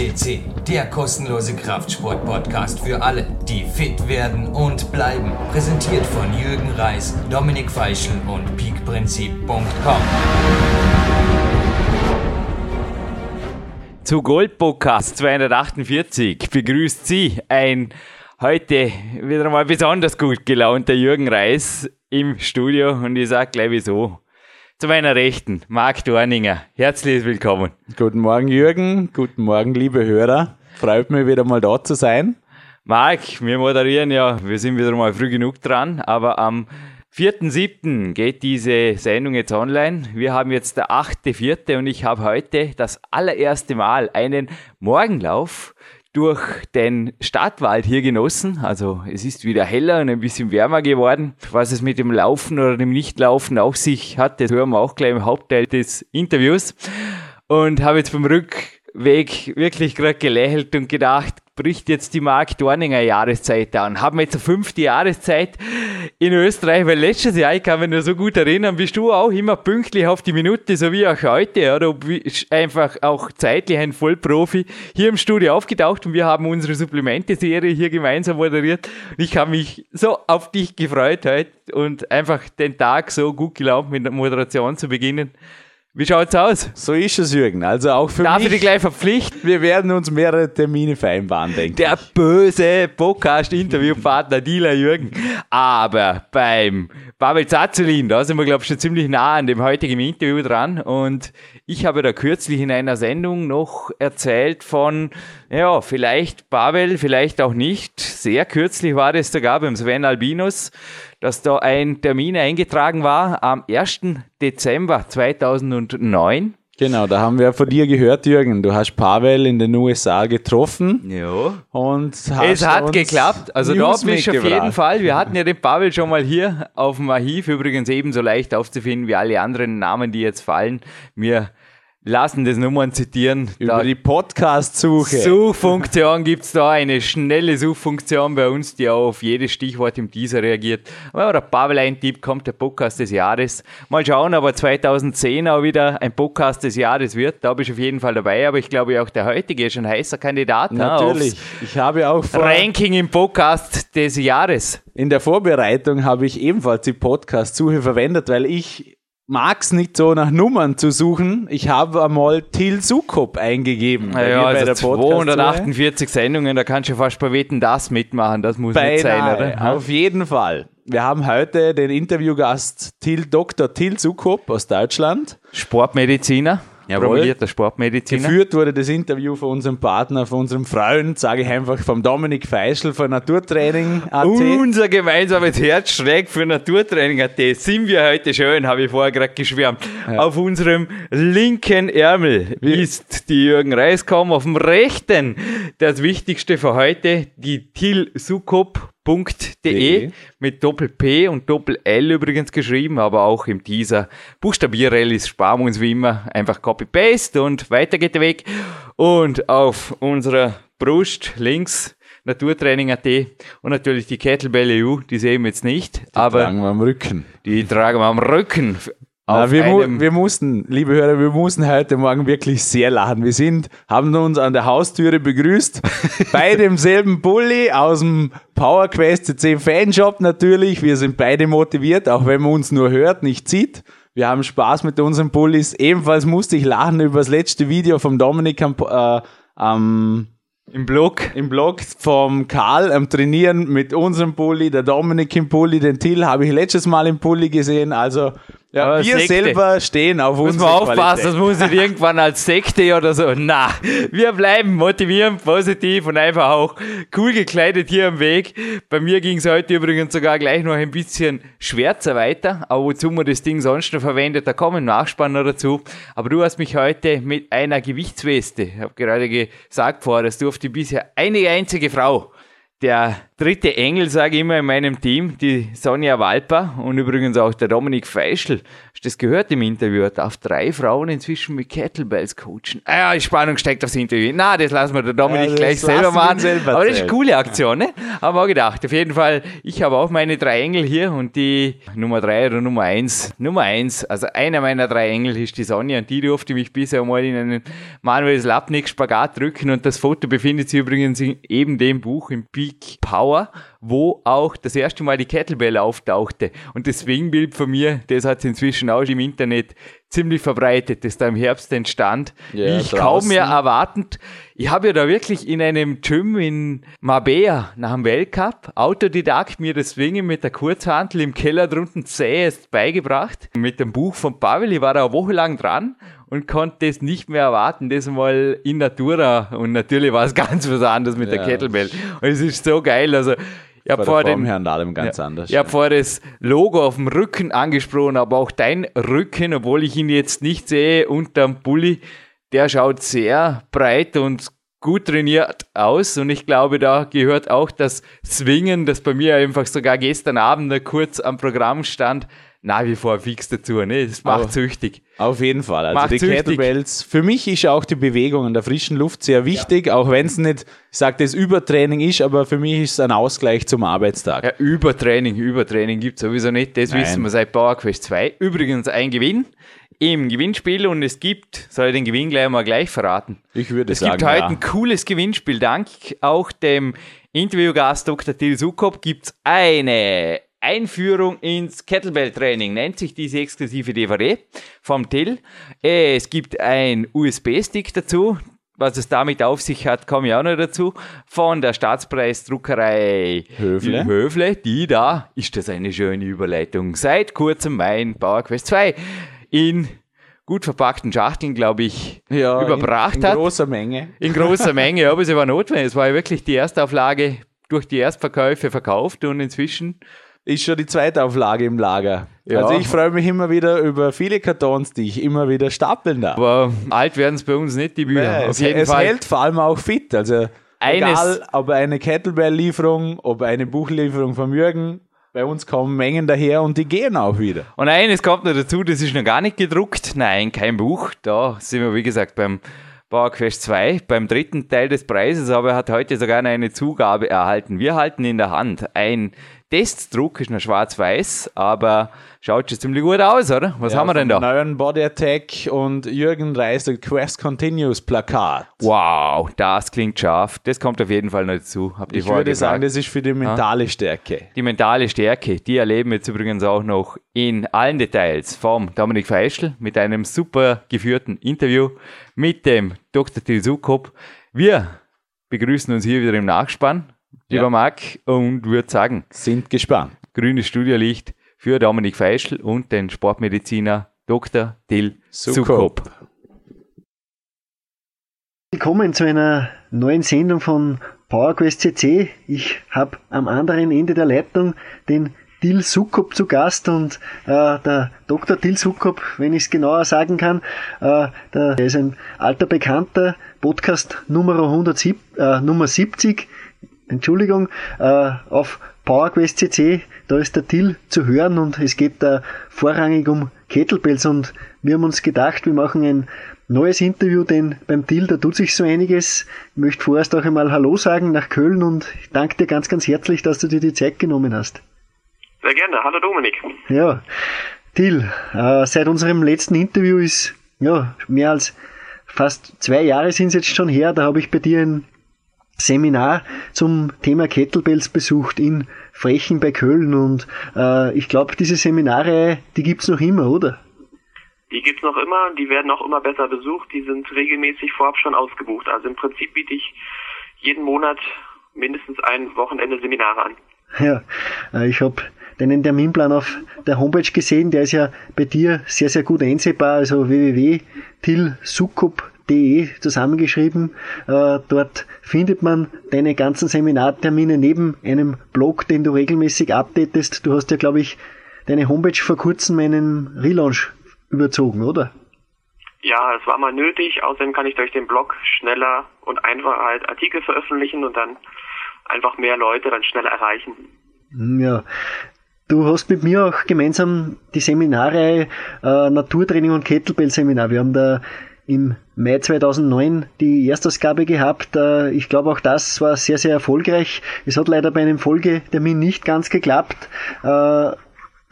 FCC, der kostenlose Kraftsport-Podcast für alle, die fit werden und bleiben. Präsentiert von Jürgen Reis, Dominik Feischl und peakprinzip.com. Zu Gold Podcast 248 begrüßt Sie ein heute wieder mal besonders gut gelaunter Jürgen Reis im Studio und ich sage gleich wieso. Zu meiner Rechten, Marc Dorninger. Herzlich willkommen. Guten Morgen, Jürgen. Guten Morgen, liebe Hörer. Freut mich wieder mal da zu sein. Marc, wir moderieren ja, wir sind wieder mal früh genug dran, aber am 4.7. geht diese Sendung jetzt online. Wir haben jetzt der 8.4. und ich habe heute das allererste Mal einen Morgenlauf durch den Stadtwald hier genossen. Also es ist wieder heller und ein bisschen wärmer geworden. Was es mit dem Laufen oder dem Nichtlaufen auf sich hat, das hören wir auch gleich im Hauptteil des Interviews. Und habe jetzt beim Rückweg wirklich gerade gelächelt und gedacht, bricht jetzt die Mark Dorninger Jahreszeit an. Haben wir jetzt eine fünfte Jahreszeit in Österreich, weil letztes Jahr, ich kann mich nur so gut erinnern, bist du auch immer pünktlich auf die Minute, so wie auch heute, oder einfach auch zeitlich ein Vollprofi hier im Studio aufgetaucht und wir haben unsere Supplemente-Serie hier gemeinsam moderiert. Ich habe mich so auf dich gefreut heute und einfach den Tag so gut gelaunt mit der Moderation zu beginnen. Wie schaut's aus? So ist es, Jürgen. Also auch für Darf mich. ich dich gleich verpflichten? Wir werden uns mehrere Termine vereinbaren, denke Der böse Podcast-Interviewpartner Dealer Jürgen. Aber beim Pavel Zazulin, da sind wir, glaube ich, schon ziemlich nah an dem heutigen Interview dran. Und ich habe da kürzlich in einer Sendung noch erzählt von, ja, vielleicht Pavel, vielleicht auch nicht. Sehr kürzlich war das sogar beim Sven Albinus dass da ein Termin eingetragen war am 1. Dezember 2009. Genau, da haben wir von dir gehört, Jürgen. Du hast Pavel in den USA getroffen. Ja. Und es hat geklappt. Also News da bist du auf jeden Fall. Wir hatten ja den Pavel schon mal hier auf dem Archiv, übrigens ebenso leicht aufzufinden wie alle anderen Namen, die jetzt fallen. Mir lassen das Nummern zitieren. Über da die Podcast-Suche. Suchfunktion gibt's da, eine schnelle Suchfunktion bei uns, die auch auf jedes Stichwort im Teaser reagiert. Wenn der Pavel eintippt, kommt der Podcast des Jahres. Mal schauen, aber 2010 auch wieder ein Podcast des Jahres wird. Da bin ich auf jeden Fall dabei, aber ich glaube auch der heutige ist ein heißer Kandidat. Ne, Natürlich. Ich habe auch vor Ranking im Podcast des Jahres. In der Vorbereitung habe ich ebenfalls die Podcast-Suche verwendet, weil ich mag es nicht so nach Nummern zu suchen. Ich habe einmal Till Sukop eingegeben. Ja, ja also 248 Sendungen, da kannst du fast bei Wetten das mitmachen. Das muss Beinahe, nicht sein, oder? Auf jeden Fall. Wir haben heute den Interviewgast Till, Dr. Till Sukop aus Deutschland. Sportmediziner. Jawohl. promovierter Sportmediziner. Geführt wurde das Interview von unserem Partner, von unserem Freund, sage ich einfach, vom Dominik Feischl von Naturtraining AT. Unser gemeinsames Herz schlägt für Naturtraining AT. Sind wir heute schön, habe ich vorher gerade geschwärmt. Ja. Auf unserem linken Ärmel Wie? ist die Jürgen Reiskom, auf dem rechten das Wichtigste für heute, die Til Sukop .de mit Doppel P und Doppel L übrigens geschrieben, aber auch im Teaser. Buchstabierrallies sparen wir uns wie immer einfach Copy-Paste und weiter geht der Weg. Und auf unserer Brust links Naturtraining.at und natürlich die Kettlebell EU, die sehen wir jetzt nicht. Die aber tragen wir am Rücken. Die tragen wir am Rücken. Na, wir, mu wir, mussten, liebe Hörer, wir mussten heute Morgen wirklich sehr lachen. Wir sind, haben uns an der Haustüre begrüßt, bei demselben Bulli aus dem Power Quest CC Fanshop natürlich. Wir sind beide motiviert, auch wenn man uns nur hört, nicht sieht. Wir haben Spaß mit unseren Bullis. Ebenfalls musste ich lachen über das letzte Video vom Dominik am, äh, am im Blog. Im Blog vom Karl am Trainieren mit unserem Pulli, der Dominik im Pulli, den Till habe ich letztes Mal im Pulli gesehen. Also ja, wir Sekte. selber stehen auf uns. Muss man aufpassen, das muss nicht irgendwann als Sekte oder so. Na, wir bleiben motivierend, positiv und einfach auch cool gekleidet hier am Weg. Bei mir ging es heute übrigens sogar gleich noch ein bisschen schwärzer weiter, aber wozu man das Ding sonst noch verwendet, da kommen Nachspanner dazu. Aber du hast mich heute mit einer Gewichtsweste, ich habe gerade gesagt vorher, dass du auf die bisher eine einzige Frau der dritte Engel, sage ich immer, in meinem Team, die Sonja Walper und übrigens auch der Dominik Feischl. Hast du das gehört im Interview? Er darf drei Frauen inzwischen mit Kettlebells coachen. Ah ja, die Spannung steckt aufs Interview. Na, das lassen wir der Dominik ja, gleich selber machen. Selber Aber das ist eine coole Aktion, ne? Haben wir auch gedacht. Auf jeden Fall, ich habe auch meine drei Engel hier und die Nummer drei oder Nummer eins. Nummer eins, also einer meiner drei Engel ist die Sonja und die durfte mich bisher mal in einen Manuels Lapnik Spagat drücken und das Foto befindet sich übrigens in eben dem Buch im Peak Power, power wo auch das erste Mal die Kettlebell auftauchte. Und das Swingbild von mir, das hat es inzwischen auch im Internet ziemlich verbreitet, das da im Herbst entstand. Ja, ich draußen. kaum mehr erwartend. Ich habe ja da wirklich in einem Gym in Mabea nach dem Weltcup Autodidakt mir das Swingen mit der Kurzhantel im Keller drunten zähest beigebracht. Mit dem Buch von Pavel, ich war da eine Woche lang dran und konnte es nicht mehr erwarten, das mal in Natura. Und natürlich war es ganz was anderes mit ja. der Kettlebell. Und es ist so geil. Also ich habe vor dem Herrn allem ganz ja, anders. Ich habe vorher das Logo auf dem Rücken angesprochen, aber auch dein Rücken, obwohl ich ihn jetzt nicht sehe, unterm Bulli, der schaut sehr breit und gut trainiert aus. Und ich glaube, da gehört auch das Swingen, das bei mir einfach sogar gestern Abend kurz am Programm stand, nach wie vor fix dazu. Ne? Das macht auf, süchtig. Auf jeden Fall. Also macht die süchtig. Kettlebells, für mich ist auch die Bewegung in der frischen Luft sehr wichtig, ja. auch wenn es nicht, ich sage das Übertraining ist, aber für mich ist es ein Ausgleich zum Arbeitstag. Ja, Übertraining, Übertraining gibt es sowieso nicht. Das Nein. wissen wir seit PowerQuest 2. Übrigens ein Gewinn im Gewinnspiel und es gibt, soll ich den Gewinn gleich mal gleich verraten? Ich würde es sagen. Es gibt heute ja. ein cooles Gewinnspiel. Dank auch dem Interviewgast Dr. Till Sukop gibt es eine Einführung ins Kettlebell-Training nennt sich diese exklusive DVD vom Till. Es gibt ein USB-Stick dazu. Was es damit auf sich hat, komme ich auch noch dazu. Von der Staatspreisdruckerei Höfle. Höfle, die da, ist das eine schöne Überleitung, seit kurzem mein PowerQuest 2 in gut verpackten Schachteln, glaube ich, ja, überbracht in, in hat. In großer Menge. In großer Menge, aber es war notwendig. Es war ja wirklich die Erstauflage durch die Erstverkäufe verkauft und inzwischen ist schon die zweite Auflage im Lager. Ja. Also ich freue mich immer wieder über viele Kartons, die ich immer wieder stapeln darf. Aber alt werden es bei uns nicht, die Bücher. Nee, Auf es, jeden es Fall. hält vor allem auch fit. Also Eines egal, ob eine Kettlebell-Lieferung, ob eine Buchlieferung von Jürgen, bei uns kommen Mengen daher und die gehen auch wieder. Und eines kommt noch dazu, das ist noch gar nicht gedruckt. Nein, kein Buch. Da sind wir, wie gesagt, beim PowerQuest 2 beim dritten Teil des Preises, aber er hat heute sogar eine Zugabe erhalten. Wir halten in der Hand ein Testdruck ist noch schwarz-weiß, aber schaut schon ziemlich gut aus, oder? Was ja, haben wir denn da? Neuen Body Attack und Jürgen Reis, der Quest Continues Plakat. Wow, das klingt scharf. Das kommt auf jeden Fall noch dazu. Habt ich würde gesagt. sagen, das ist für die mentale Stärke. Die mentale Stärke, die erleben wir jetzt übrigens auch noch in allen Details vom Dominik Feischl mit einem super geführten Interview mit dem Dr. Til Sukop. Wir begrüßen uns hier wieder im Nachspann lieber ja. Marc, und würde sagen, sind gespannt. Grünes Studierlicht für Dominik Feischl und den Sportmediziner Dr. Till Sukop. Willkommen zu einer neuen Sendung von PowerQuest CC. Ich habe am anderen Ende der Leitung den Till Sukop zu Gast und äh, der Dr. Till Sukop, wenn ich es genauer sagen kann, äh, der, der, ist ein alter Bekannter, Podcast Nummer, 107, äh, Nummer 70 Entschuldigung, äh, auf PowerQuest CC, da ist der Till zu hören und es geht da vorrangig um Kettlebells und wir haben uns gedacht, wir machen ein neues Interview, denn beim Till, da tut sich so einiges. Ich möchte vorerst auch einmal Hallo sagen nach Köln und ich danke dir ganz, ganz herzlich, dass du dir die Zeit genommen hast. Sehr gerne. Hallo Dominik. Ja, Till, äh, seit unserem letzten Interview ist ja mehr als fast zwei Jahre sind es jetzt schon her, da habe ich bei dir ein Seminar zum Thema Kettlebells besucht in Frechen bei Köln und äh, ich glaube, diese Seminare, die gibt's noch immer, oder? Die gibt's noch immer, die werden auch immer besser besucht, die sind regelmäßig vorab schon ausgebucht. Also im Prinzip biete ich jeden Monat mindestens ein Wochenende Seminare an. Ja, äh, ich habe deinen Terminplan auf der Homepage gesehen, der ist ja bei dir sehr, sehr gut einsehbar, also www.tilsukup.com De zusammengeschrieben. Äh, dort findet man deine ganzen Seminartermine neben einem Blog, den du regelmäßig updatest. Du hast ja, glaube ich, deine Homepage vor kurzem einen Relaunch überzogen, oder? Ja, es war mal nötig. Außerdem kann ich durch den Blog schneller und einfacher halt Artikel veröffentlichen und dann einfach mehr Leute dann schneller erreichen. Ja, Du hast mit mir auch gemeinsam die Seminare äh, Naturtraining und Kettlebell-Seminar. Wir haben da im Mai 2009 die Erstausgabe gehabt. Äh, ich glaube, auch das war sehr, sehr erfolgreich. Es hat leider bei einem Folgetermin nicht ganz geklappt. Äh,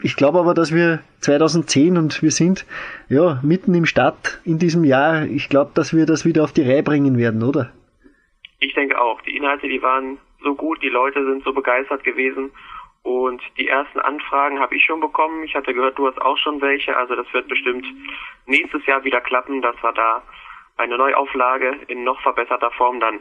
ich glaube aber, dass wir 2010 und wir sind ja mitten im Start in diesem Jahr. Ich glaube, dass wir das wieder auf die Reihe bringen werden, oder? Ich denke auch. Die Inhalte, die waren so gut, die Leute sind so begeistert gewesen und die ersten Anfragen habe ich schon bekommen. Ich hatte gehört, du hast auch schon welche. Also das wird bestimmt nächstes Jahr wieder klappen, dass wir da eine Neuauflage in noch verbesserter Form dann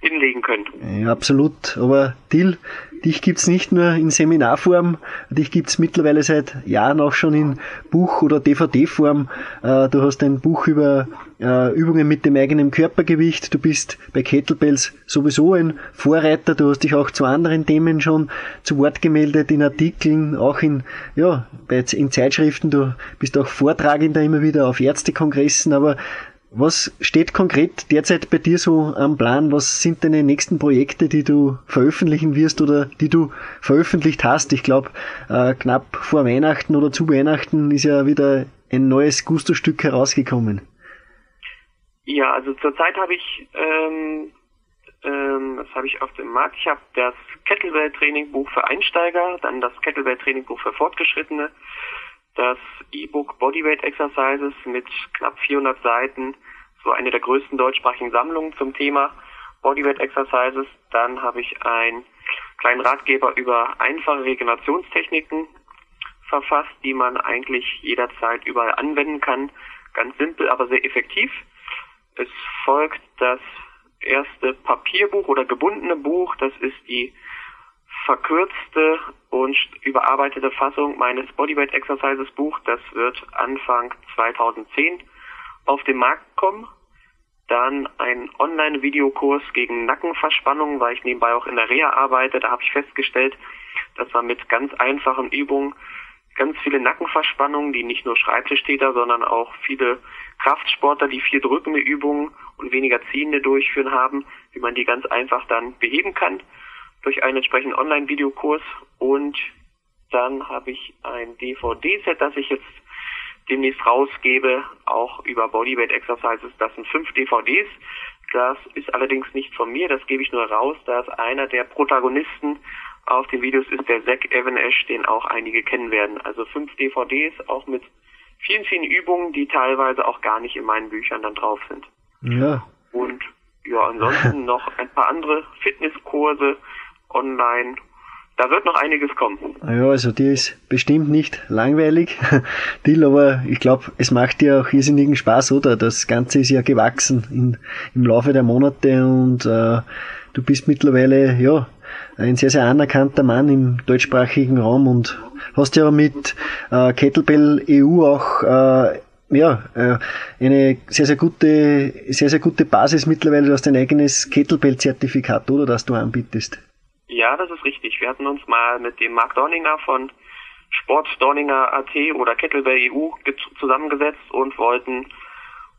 hinlegen können. Ja, absolut. Aber Till, dich gibt's nicht nur in Seminarform, dich gibt's mittlerweile seit Jahren auch schon in Buch- oder DVD-Form. Äh, du hast ein Buch über äh, Übungen mit dem eigenen Körpergewicht. Du bist bei Kettlebells sowieso ein Vorreiter. Du hast dich auch zu anderen Themen schon zu Wort gemeldet, in Artikeln, auch in, ja, in Zeitschriften. Du bist auch Vortragender immer wieder auf Ärztekongressen, aber was steht konkret derzeit bei dir so am Plan? Was sind deine nächsten Projekte, die du veröffentlichen wirst oder die du veröffentlicht hast? Ich glaube, äh, knapp vor Weihnachten oder zu Weihnachten ist ja wieder ein neues Gusto-Stück herausgekommen. Ja, also zurzeit habe ich, ähm, ähm, was habe ich auf dem Markt? Ich habe das Kettlebell-Training-Buch für Einsteiger, dann das Kettlebell-Training-Buch für Fortgeschrittene, das E-Book Bodyweight Exercises mit knapp 400 Seiten, so eine der größten deutschsprachigen Sammlungen zum Thema Bodyweight Exercises. Dann habe ich einen kleinen Ratgeber über einfache Regenerationstechniken verfasst, die man eigentlich jederzeit überall anwenden kann. Ganz simpel, aber sehr effektiv. Es folgt das erste Papierbuch oder gebundene Buch. Das ist die verkürzte und überarbeitete Fassung meines Bodyweight Exercises Buch. Das wird Anfang 2010 auf den Markt kommen. Dann ein Online-Videokurs gegen Nackenverspannung, weil ich nebenbei auch in der Reha arbeite. Da habe ich festgestellt, dass man mit ganz einfachen Übungen ganz viele Nackenverspannungen, die nicht nur Schreibtischtäter, sondern auch viele Kraftsportler, die viel drückende Übungen und weniger ziehende durchführen haben, wie man die ganz einfach dann beheben kann durch einen entsprechenden Online-Videokurs und dann habe ich ein DVD-Set, das ich jetzt demnächst rausgebe, auch über Bodyweight Exercises. Das sind fünf DVDs. Das ist allerdings nicht von mir, das gebe ich nur raus, da es einer der Protagonisten auf den Videos ist, der Zack Evanesh, den auch einige kennen werden. Also fünf DVDs, auch mit vielen, vielen Übungen, die teilweise auch gar nicht in meinen Büchern dann drauf sind. Ja. Und ja, ansonsten noch ein paar andere Fitnesskurse, online. Da wird noch einiges kommen. Ja, also dir ist bestimmt nicht langweilig, Dill, aber ich glaube, es macht dir auch irrsinnigen Spaß, oder? Das Ganze ist ja gewachsen in, im Laufe der Monate und äh, du bist mittlerweile ja ein sehr, sehr anerkannter Mann im deutschsprachigen Raum und hast ja mit äh, Kettlebell EU auch äh, ja, äh, eine sehr, sehr gute, sehr, sehr gute Basis mittlerweile. Du hast dein eigenes Kettlebell-Zertifikat, oder, das du anbietest. Ja, das ist richtig. Wir hatten uns mal mit dem Marc Dorninger von Sport Dorninger AT oder Kettlebell EU zusammengesetzt und wollten,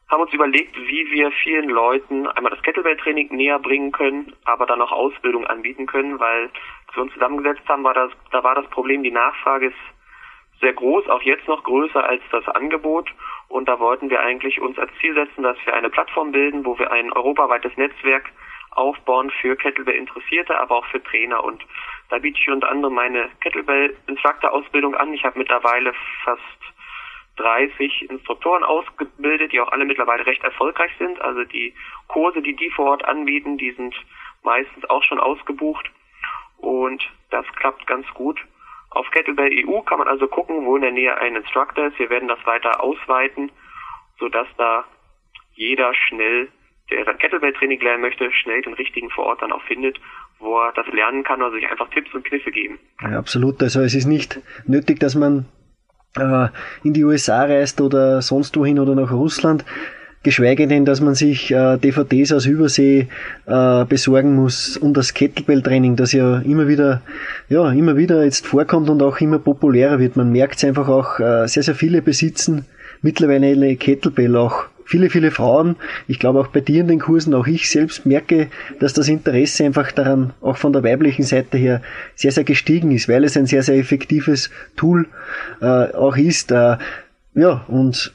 haben uns überlegt, wie wir vielen Leuten einmal das Kettlebell-Training näher bringen können, aber dann auch Ausbildung anbieten können, weil als wir uns zusammengesetzt haben, war das, da war das Problem, die Nachfrage ist sehr groß, auch jetzt noch größer als das Angebot. Und da wollten wir eigentlich uns als Ziel setzen, dass wir eine Plattform bilden, wo wir ein europaweites Netzwerk aufbauen für Kettlebell-Interessierte, aber auch für Trainer. Und da biete ich unter anderem meine Kettlebell-Instructor-Ausbildung an. Ich habe mittlerweile fast 30 Instruktoren ausgebildet, die auch alle mittlerweile recht erfolgreich sind. Also die Kurse, die die vor Ort anbieten, die sind meistens auch schon ausgebucht. Und das klappt ganz gut. Auf Kettlebell EU kann man also gucken, wo in der Nähe ein Instructor ist. Wir werden das weiter ausweiten, sodass da jeder schnell der dann Kettlebell-Training lernen möchte, schnell den richtigen vor Ort dann auch findet, wo er das lernen kann oder sich einfach Tipps und Kniffe geben. Ja, absolut. Also es ist nicht nötig, dass man äh, in die USA reist oder sonst wohin oder nach Russland, geschweige denn, dass man sich äh, DVDs aus Übersee äh, besorgen muss und das Kettlebell-Training, das ja immer wieder, ja, immer wieder jetzt vorkommt und auch immer populärer wird. Man merkt es einfach auch, äh, sehr, sehr viele besitzen mittlerweile Kettlebell auch viele, viele Frauen. Ich glaube auch bei dir in den Kursen, auch ich selbst merke, dass das Interesse einfach daran auch von der weiblichen Seite her sehr, sehr gestiegen ist, weil es ein sehr, sehr effektives Tool äh, auch ist. Äh, ja, und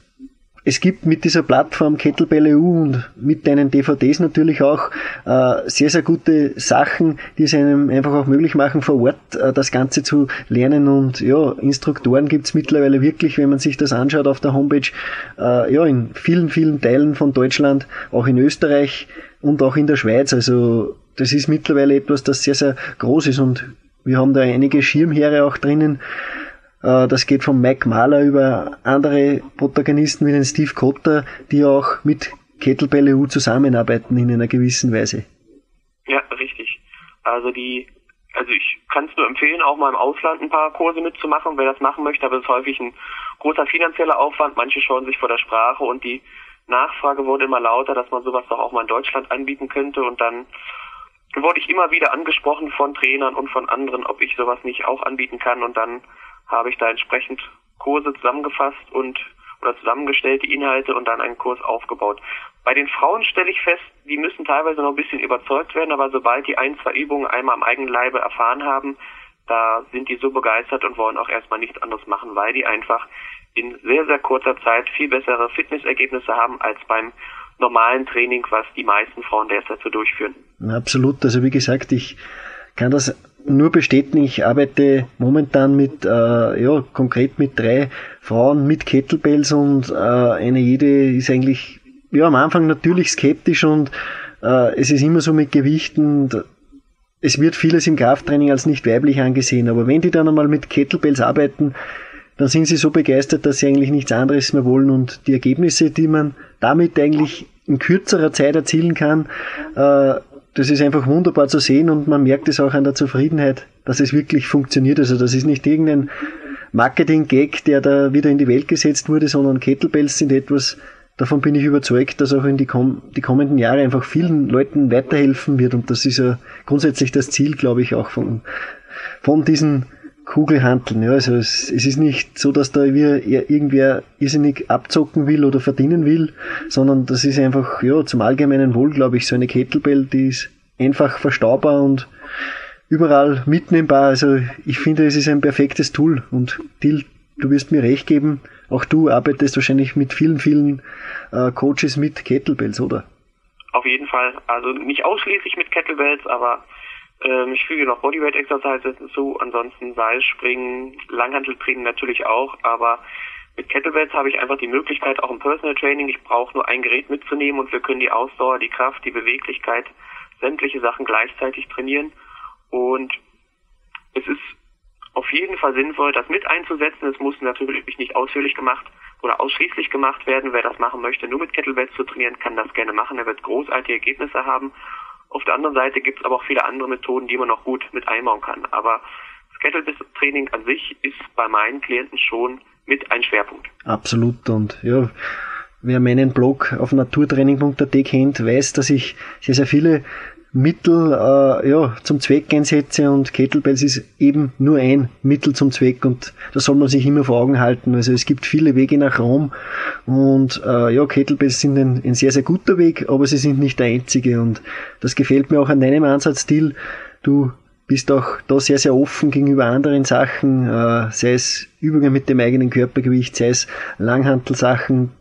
es gibt mit dieser Plattform Kettlebell EU und mit deinen DVDs natürlich auch äh, sehr, sehr gute Sachen, die es einem einfach auch möglich machen, vor Ort äh, das Ganze zu lernen. Und ja, Instruktoren gibt's mittlerweile wirklich, wenn man sich das anschaut auf der Homepage, äh, ja, in vielen, vielen Teilen von Deutschland, auch in Österreich und auch in der Schweiz. Also das ist mittlerweile etwas, das sehr, sehr groß ist und wir haben da einige Schirmheere auch drinnen, das geht von Mike Mahler über andere Protagonisten wie den Steve Cotter, die auch mit Kettlebell EU zusammenarbeiten in einer gewissen Weise. Ja, richtig. Also die, also ich kann es nur empfehlen, auch mal im Ausland ein paar Kurse mitzumachen, wer das machen möchte, aber es ist häufig ein großer finanzieller Aufwand. Manche schauen sich vor der Sprache und die Nachfrage wurde immer lauter, dass man sowas doch auch mal in Deutschland anbieten könnte und dann wurde ich immer wieder angesprochen von Trainern und von anderen, ob ich sowas nicht auch anbieten kann und dann habe ich da entsprechend Kurse zusammengefasst und oder zusammengestellt, die Inhalte und dann einen Kurs aufgebaut. Bei den Frauen stelle ich fest, die müssen teilweise noch ein bisschen überzeugt werden, aber sobald die ein, zwei Übungen einmal am eigenen Leibe erfahren haben, da sind die so begeistert und wollen auch erstmal nichts anderes machen, weil die einfach in sehr, sehr kurzer Zeit viel bessere Fitnessergebnisse haben als beim normalen Training, was die meisten Frauen derzeit so durchführen. Absolut. Also wie gesagt, ich kann das nur bestätigen, ich arbeite momentan mit, äh, ja, konkret mit drei Frauen mit Kettlebells und äh, eine jede ist eigentlich, ja, am Anfang natürlich skeptisch und äh, es ist immer so mit Gewichten, es wird vieles im Krafttraining als nicht weiblich angesehen, aber wenn die dann einmal mit Kettlebells arbeiten, dann sind sie so begeistert, dass sie eigentlich nichts anderes mehr wollen. Und die Ergebnisse, die man damit eigentlich in kürzerer Zeit erzielen kann, äh, das ist einfach wunderbar zu sehen und man merkt es auch an der Zufriedenheit, dass es wirklich funktioniert. Also das ist nicht irgendein Marketing-Gag, der da wieder in die Welt gesetzt wurde, sondern Kettlebells sind etwas, davon bin ich überzeugt, dass auch in die, kom die kommenden Jahre einfach vielen Leuten weiterhelfen wird und das ist ja grundsätzlich das Ziel, glaube ich, auch von, von diesen Kugelhandeln. Ja, also es, es ist nicht so, dass da irgendwer irrsinnig abzocken will oder verdienen will, sondern das ist einfach ja zum allgemeinen Wohl, glaube ich, so eine Kettlebell, die ist einfach verstaubar und überall mitnehmbar. Also ich finde, es ist ein perfektes Tool und Till, du wirst mir recht geben, auch du arbeitest wahrscheinlich mit vielen, vielen äh, Coaches mit Kettlebells, oder? Auf jeden Fall. Also nicht ausschließlich mit Kettlebells, aber ähm, ich füge noch Bodyweight Exercises hinzu, ansonsten Seilspringen, Langhanteltraining natürlich auch, aber mit Kettlebells habe ich einfach die Möglichkeit, auch im Personal Training, ich brauche nur ein Gerät mitzunehmen und wir können die Ausdauer, die Kraft, die Beweglichkeit, sämtliche Sachen gleichzeitig trainieren. Und es ist auf jeden Fall sinnvoll, das mit einzusetzen. Es muss natürlich nicht ausführlich gemacht oder ausschließlich gemacht werden. Wer das machen möchte, nur mit Kettlebells zu trainieren, kann das gerne machen. Er wird großartige Ergebnisse haben. Auf der anderen Seite gibt es aber auch viele andere Methoden, die man noch gut mit einbauen kann. Aber Kettlebell-Training an sich ist bei meinen Klienten schon mit ein Schwerpunkt. Absolut und ja, wer meinen Blog auf naturtraining.at kennt, weiß, dass ich sehr, sehr viele Mittel äh, ja, zum Zweck einsetze und Kettlebells ist eben nur ein Mittel zum Zweck und das soll man sich immer vor Augen halten. Also es gibt viele Wege nach Rom und äh, ja, Kettlebells sind ein, ein sehr, sehr guter Weg, aber sie sind nicht der einzige und das gefällt mir auch an deinem Ansatzzstil. Du bist auch da sehr, sehr offen gegenüber anderen Sachen, äh, sei es Übungen mit dem eigenen Körpergewicht, sei es Langhantelsachen,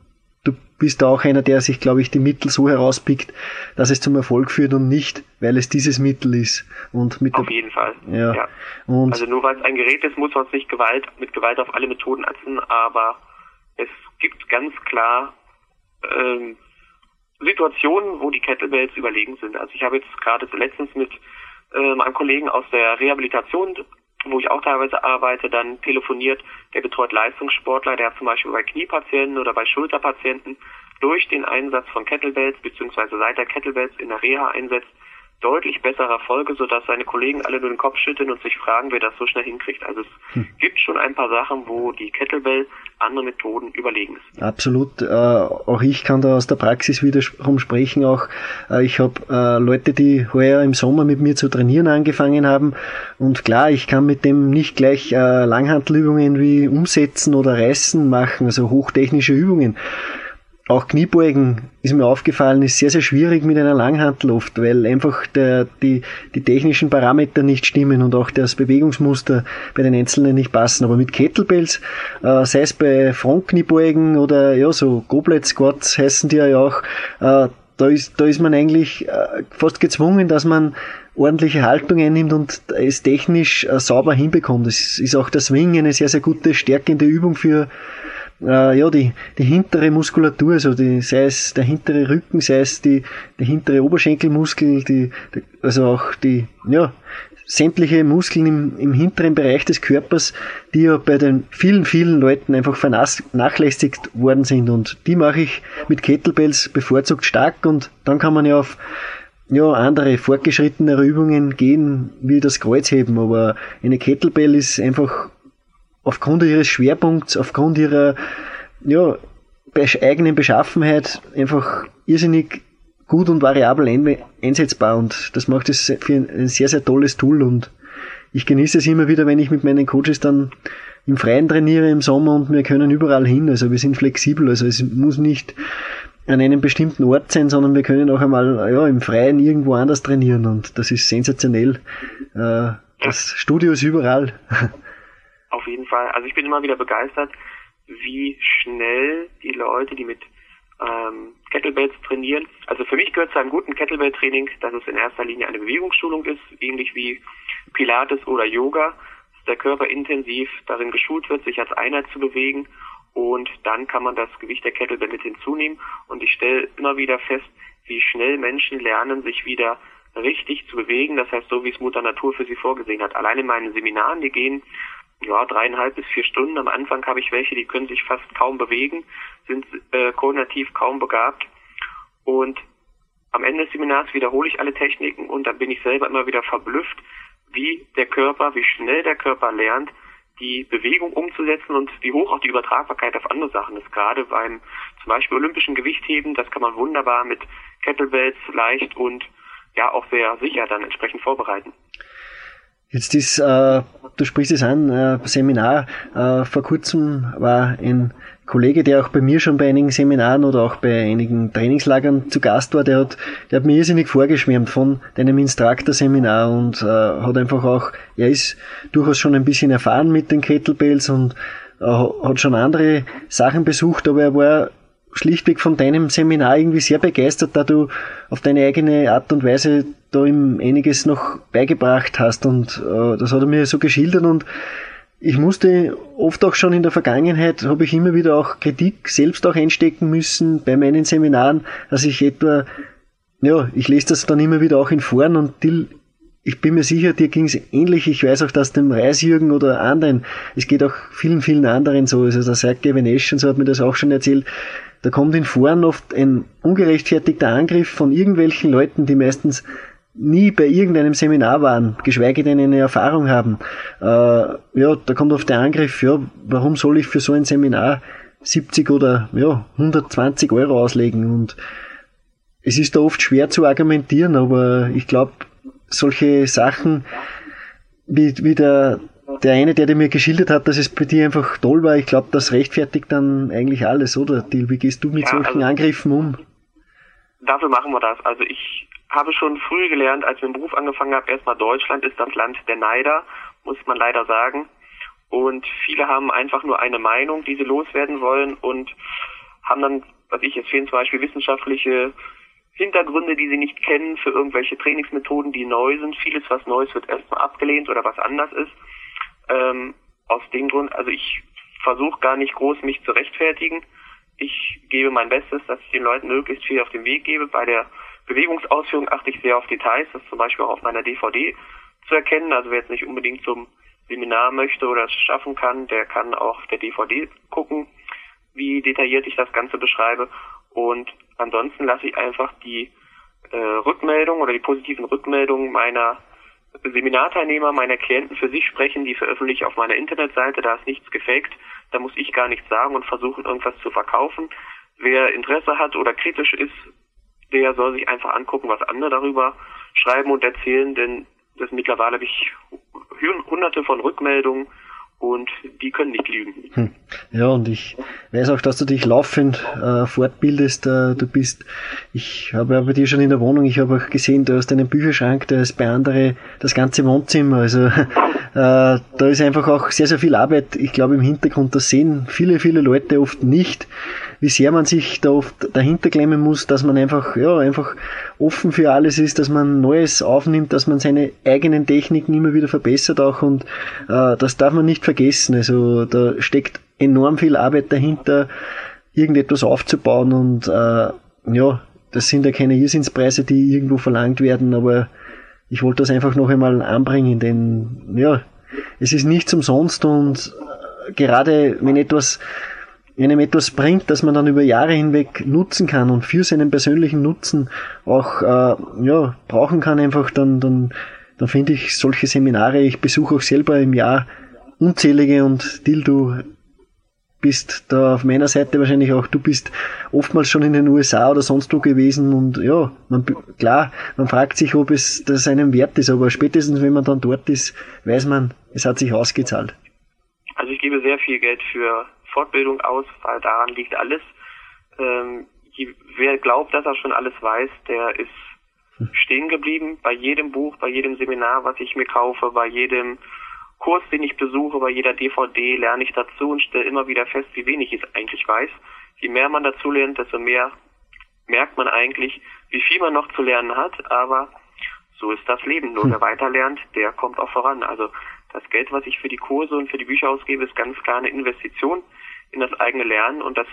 bist du auch einer, der sich, glaube ich, die Mittel so herauspickt, dass es zum Erfolg führt und nicht, weil es dieses Mittel ist. Und mit auf jeden Fall. Ja. ja. Also nur weil es ein Gerät ist, muss man es nicht Gewalt, mit Gewalt auf alle Methoden atzen, aber es gibt ganz klar ähm, Situationen, wo die Kettlebells überlegen sind. Also ich habe jetzt gerade letztens mit äh, meinem Kollegen aus der Rehabilitation wo ich auch teilweise arbeite, dann telefoniert, der betreut Leistungssportler, der zum Beispiel bei Kniepatienten oder bei Schulterpatienten durch den Einsatz von Kettlebells beziehungsweise seit er Kettlebells in der Reha einsetzt, deutlich besserer Folge, sodass seine Kollegen alle nur den Kopf schütteln und sich fragen, wer das so schnell hinkriegt. Also es hm. gibt schon ein paar Sachen, wo die Kettlebell andere Methoden überlegen ist. Absolut. Äh, auch ich kann da aus der Praxis wiederum sprechen. Auch äh, ich habe äh, Leute, die heuer im Sommer mit mir zu trainieren angefangen haben. Und klar, ich kann mit dem nicht gleich äh, Langhantelübungen wie umsetzen oder reißen machen, also hochtechnische Übungen. Auch Kniebeugen ist mir aufgefallen, ist sehr, sehr schwierig mit einer Langhantel oft, weil einfach der, die, die technischen Parameter nicht stimmen und auch das Bewegungsmuster bei den Einzelnen nicht passen. Aber mit Kettlebells, äh, sei es bei Frontkniebeugen oder ja, so Goblet Squats heißen die ja auch, äh, da ist, da ist man eigentlich äh, fast gezwungen, dass man ordentliche Haltung einnimmt und es technisch äh, sauber hinbekommt. Es ist auch der Swing eine sehr, sehr gute, stärkende Übung für äh, ja, die, die hintere Muskulatur, also die, sei es der hintere Rücken, sei es die, der hintere Oberschenkelmuskel, die, die, also auch die, ja, sämtliche Muskeln im, im hinteren Bereich des Körpers, die ja bei den vielen, vielen Leuten einfach vernachlässigt worden sind. Und die mache ich mit Kettlebells bevorzugt stark und dann kann man ja auf ja, andere fortgeschrittenere Übungen gehen, wie das Kreuzheben. Aber eine Kettlebell ist einfach aufgrund ihres Schwerpunkts, aufgrund ihrer ja, eigenen Beschaffenheit einfach irrsinnig gut und variabel einsetzbar und das macht es für ein sehr, sehr tolles Tool und ich genieße es immer wieder, wenn ich mit meinen Coaches dann im Freien trainiere im Sommer und wir können überall hin, also wir sind flexibel, also es muss nicht an einem bestimmten Ort sein, sondern wir können auch einmal ja, im Freien irgendwo anders trainieren und das ist sensationell. Äh, das Studio ist überall. Auf jeden Fall. Also ich bin immer wieder begeistert, wie schnell die Leute, die mit ähm, Kettlebells trainieren. Also für mich gehört zu einem guten Kettlebell-Training, dass es in erster Linie eine Bewegungsschulung ist, ähnlich wie Pilates oder Yoga, dass der Körper intensiv darin geschult wird, sich als Einheit zu bewegen und dann kann man das Gewicht der Kettlebell mit hinzunehmen und ich stelle immer wieder fest, wie schnell Menschen lernen, sich wieder richtig zu bewegen, das heißt so, wie es Mutter Natur für sie vorgesehen hat. Allein in meinen Seminaren, die gehen ja, dreieinhalb bis vier Stunden. Am Anfang habe ich welche, die können sich fast kaum bewegen, sind äh, koordinativ kaum begabt. Und am Ende des Seminars wiederhole ich alle Techniken und dann bin ich selber immer wieder verblüfft, wie der Körper, wie schnell der Körper lernt, die Bewegung umzusetzen und wie hoch auch die Übertragbarkeit auf andere Sachen ist. Gerade beim zum Beispiel olympischen Gewichtheben, das kann man wunderbar mit Kettlebells leicht und ja auch sehr sicher dann entsprechend vorbereiten. Jetzt ist, äh, du sprichst es an, äh, Seminar. Äh, vor kurzem war ein Kollege, der auch bei mir schon bei einigen Seminaren oder auch bei einigen Trainingslagern zu Gast war, der hat, der hat mir irrsinnig vorgeschwärmt von deinem Instructor-Seminar und äh, hat einfach auch, er ist durchaus schon ein bisschen erfahren mit den Kettlebells und äh, hat schon andere Sachen besucht, aber er war schlichtweg von deinem Seminar irgendwie sehr begeistert, da du auf deine eigene Art und Weise da ihm einiges noch beigebracht hast und äh, das hat er mir so geschildert und ich musste oft auch schon in der Vergangenheit, habe ich immer wieder auch Kritik selbst auch einstecken müssen bei meinen Seminaren, dass ich etwa, ja, ich lese das dann immer wieder auch in Foren und Till, ich bin mir sicher, dir ging es ähnlich. Ich weiß auch, dass dem Reisjürgen oder anderen, es geht auch vielen, vielen anderen so, also der Sergei Venesch und so hat mir das auch schon erzählt, da kommt in Foren oft ein ungerechtfertigter Angriff von irgendwelchen Leuten, die meistens nie bei irgendeinem Seminar waren, geschweige denn eine Erfahrung haben. Äh, ja, da kommt oft der Angriff, ja, warum soll ich für so ein Seminar 70 oder ja, 120 Euro auslegen? Und es ist da oft schwer zu argumentieren, aber ich glaube, solche Sachen wie, wie der, der eine, der dir mir geschildert hat, dass es bei dir einfach toll war, ich glaube, das rechtfertigt dann eigentlich alles, oder? Dil, wie gehst du mit ja, solchen also, Angriffen um? Dafür machen wir das. Also ich habe schon früh gelernt, als ich mit dem Beruf angefangen habe, erstmal Deutschland ist das Land der Neider, muss man leider sagen. Und viele haben einfach nur eine Meinung, die sie loswerden wollen und haben dann, was ich jetzt fehlen zum Beispiel wissenschaftliche Hintergründe, die sie nicht kennen für irgendwelche Trainingsmethoden, die neu sind. Vieles, was Neues wird erstmal abgelehnt oder was anders ist. Ähm, aus dem Grund, also ich versuche gar nicht groß mich zu rechtfertigen. Ich gebe mein Bestes, dass ich den Leuten möglichst viel auf den Weg gebe. Bei der Bewegungsausführung achte ich sehr auf Details, das zum Beispiel auch auf meiner DVD zu erkennen. Also wer jetzt nicht unbedingt zum Seminar möchte oder es schaffen kann, der kann auch auf der DVD gucken, wie detailliert ich das Ganze beschreibe. Und ansonsten lasse ich einfach die äh, Rückmeldung oder die positiven Rückmeldungen meiner Seminarteilnehmer, meiner Klienten für sich sprechen, die veröffentliche ich auf meiner Internetseite, da ist nichts gefaked, da muss ich gar nichts sagen und versuchen irgendwas zu verkaufen. Wer Interesse hat oder kritisch ist, der soll sich einfach angucken, was andere darüber schreiben und erzählen, denn das mittlerweile habe ich hunderte von Rückmeldungen und die können nicht lügen. Hm. Ja, und ich weiß auch, dass du dich laufend äh, fortbildest. Äh, du bist, ich habe ja bei dir schon in der Wohnung, ich habe auch gesehen, du hast einen Bücherschrank, der ist bei anderen das ganze Wohnzimmer. Also äh, da ist einfach auch sehr, sehr viel Arbeit, ich glaube, im Hintergrund. Das sehen viele, viele Leute oft nicht wie sehr man sich da oft dahinter klemmen muss, dass man einfach, ja, einfach offen für alles ist, dass man Neues aufnimmt, dass man seine eigenen Techniken immer wieder verbessert auch und äh, das darf man nicht vergessen. Also da steckt enorm viel Arbeit dahinter, irgendetwas aufzubauen und äh, ja, das sind ja keine Irrsinnspreise, die irgendwo verlangt werden, aber ich wollte das einfach noch einmal anbringen, denn ja, es ist nichts umsonst und äh, gerade wenn etwas einem etwas bringt, das man dann über Jahre hinweg nutzen kann und für seinen persönlichen Nutzen auch äh, ja, brauchen kann, einfach dann, dann, dann finde ich solche Seminare, ich besuche auch selber im Jahr unzählige und Dil, du bist da auf meiner Seite wahrscheinlich auch, du bist oftmals schon in den USA oder sonst wo gewesen und ja, man, klar, man fragt sich, ob es das einem wert ist, aber spätestens wenn man dann dort ist, weiß man, es hat sich ausgezahlt. Also ich gebe sehr viel Geld für Fortbildung aus, weil daran liegt alles. Ähm, wer glaubt, dass er schon alles weiß, der ist stehen geblieben. Bei jedem Buch, bei jedem Seminar, was ich mir kaufe, bei jedem Kurs, den ich besuche, bei jeder DVD lerne ich dazu und stelle immer wieder fest, wie wenig ich eigentlich weiß. Je mehr man dazu lernt, desto mehr merkt man eigentlich, wie viel man noch zu lernen hat, aber so ist das Leben. Nur hm. wer weiter lernt, der kommt auch voran. Also das Geld, was ich für die Kurse und für die Bücher ausgebe, ist ganz klar eine Investition in das eigene Lernen und das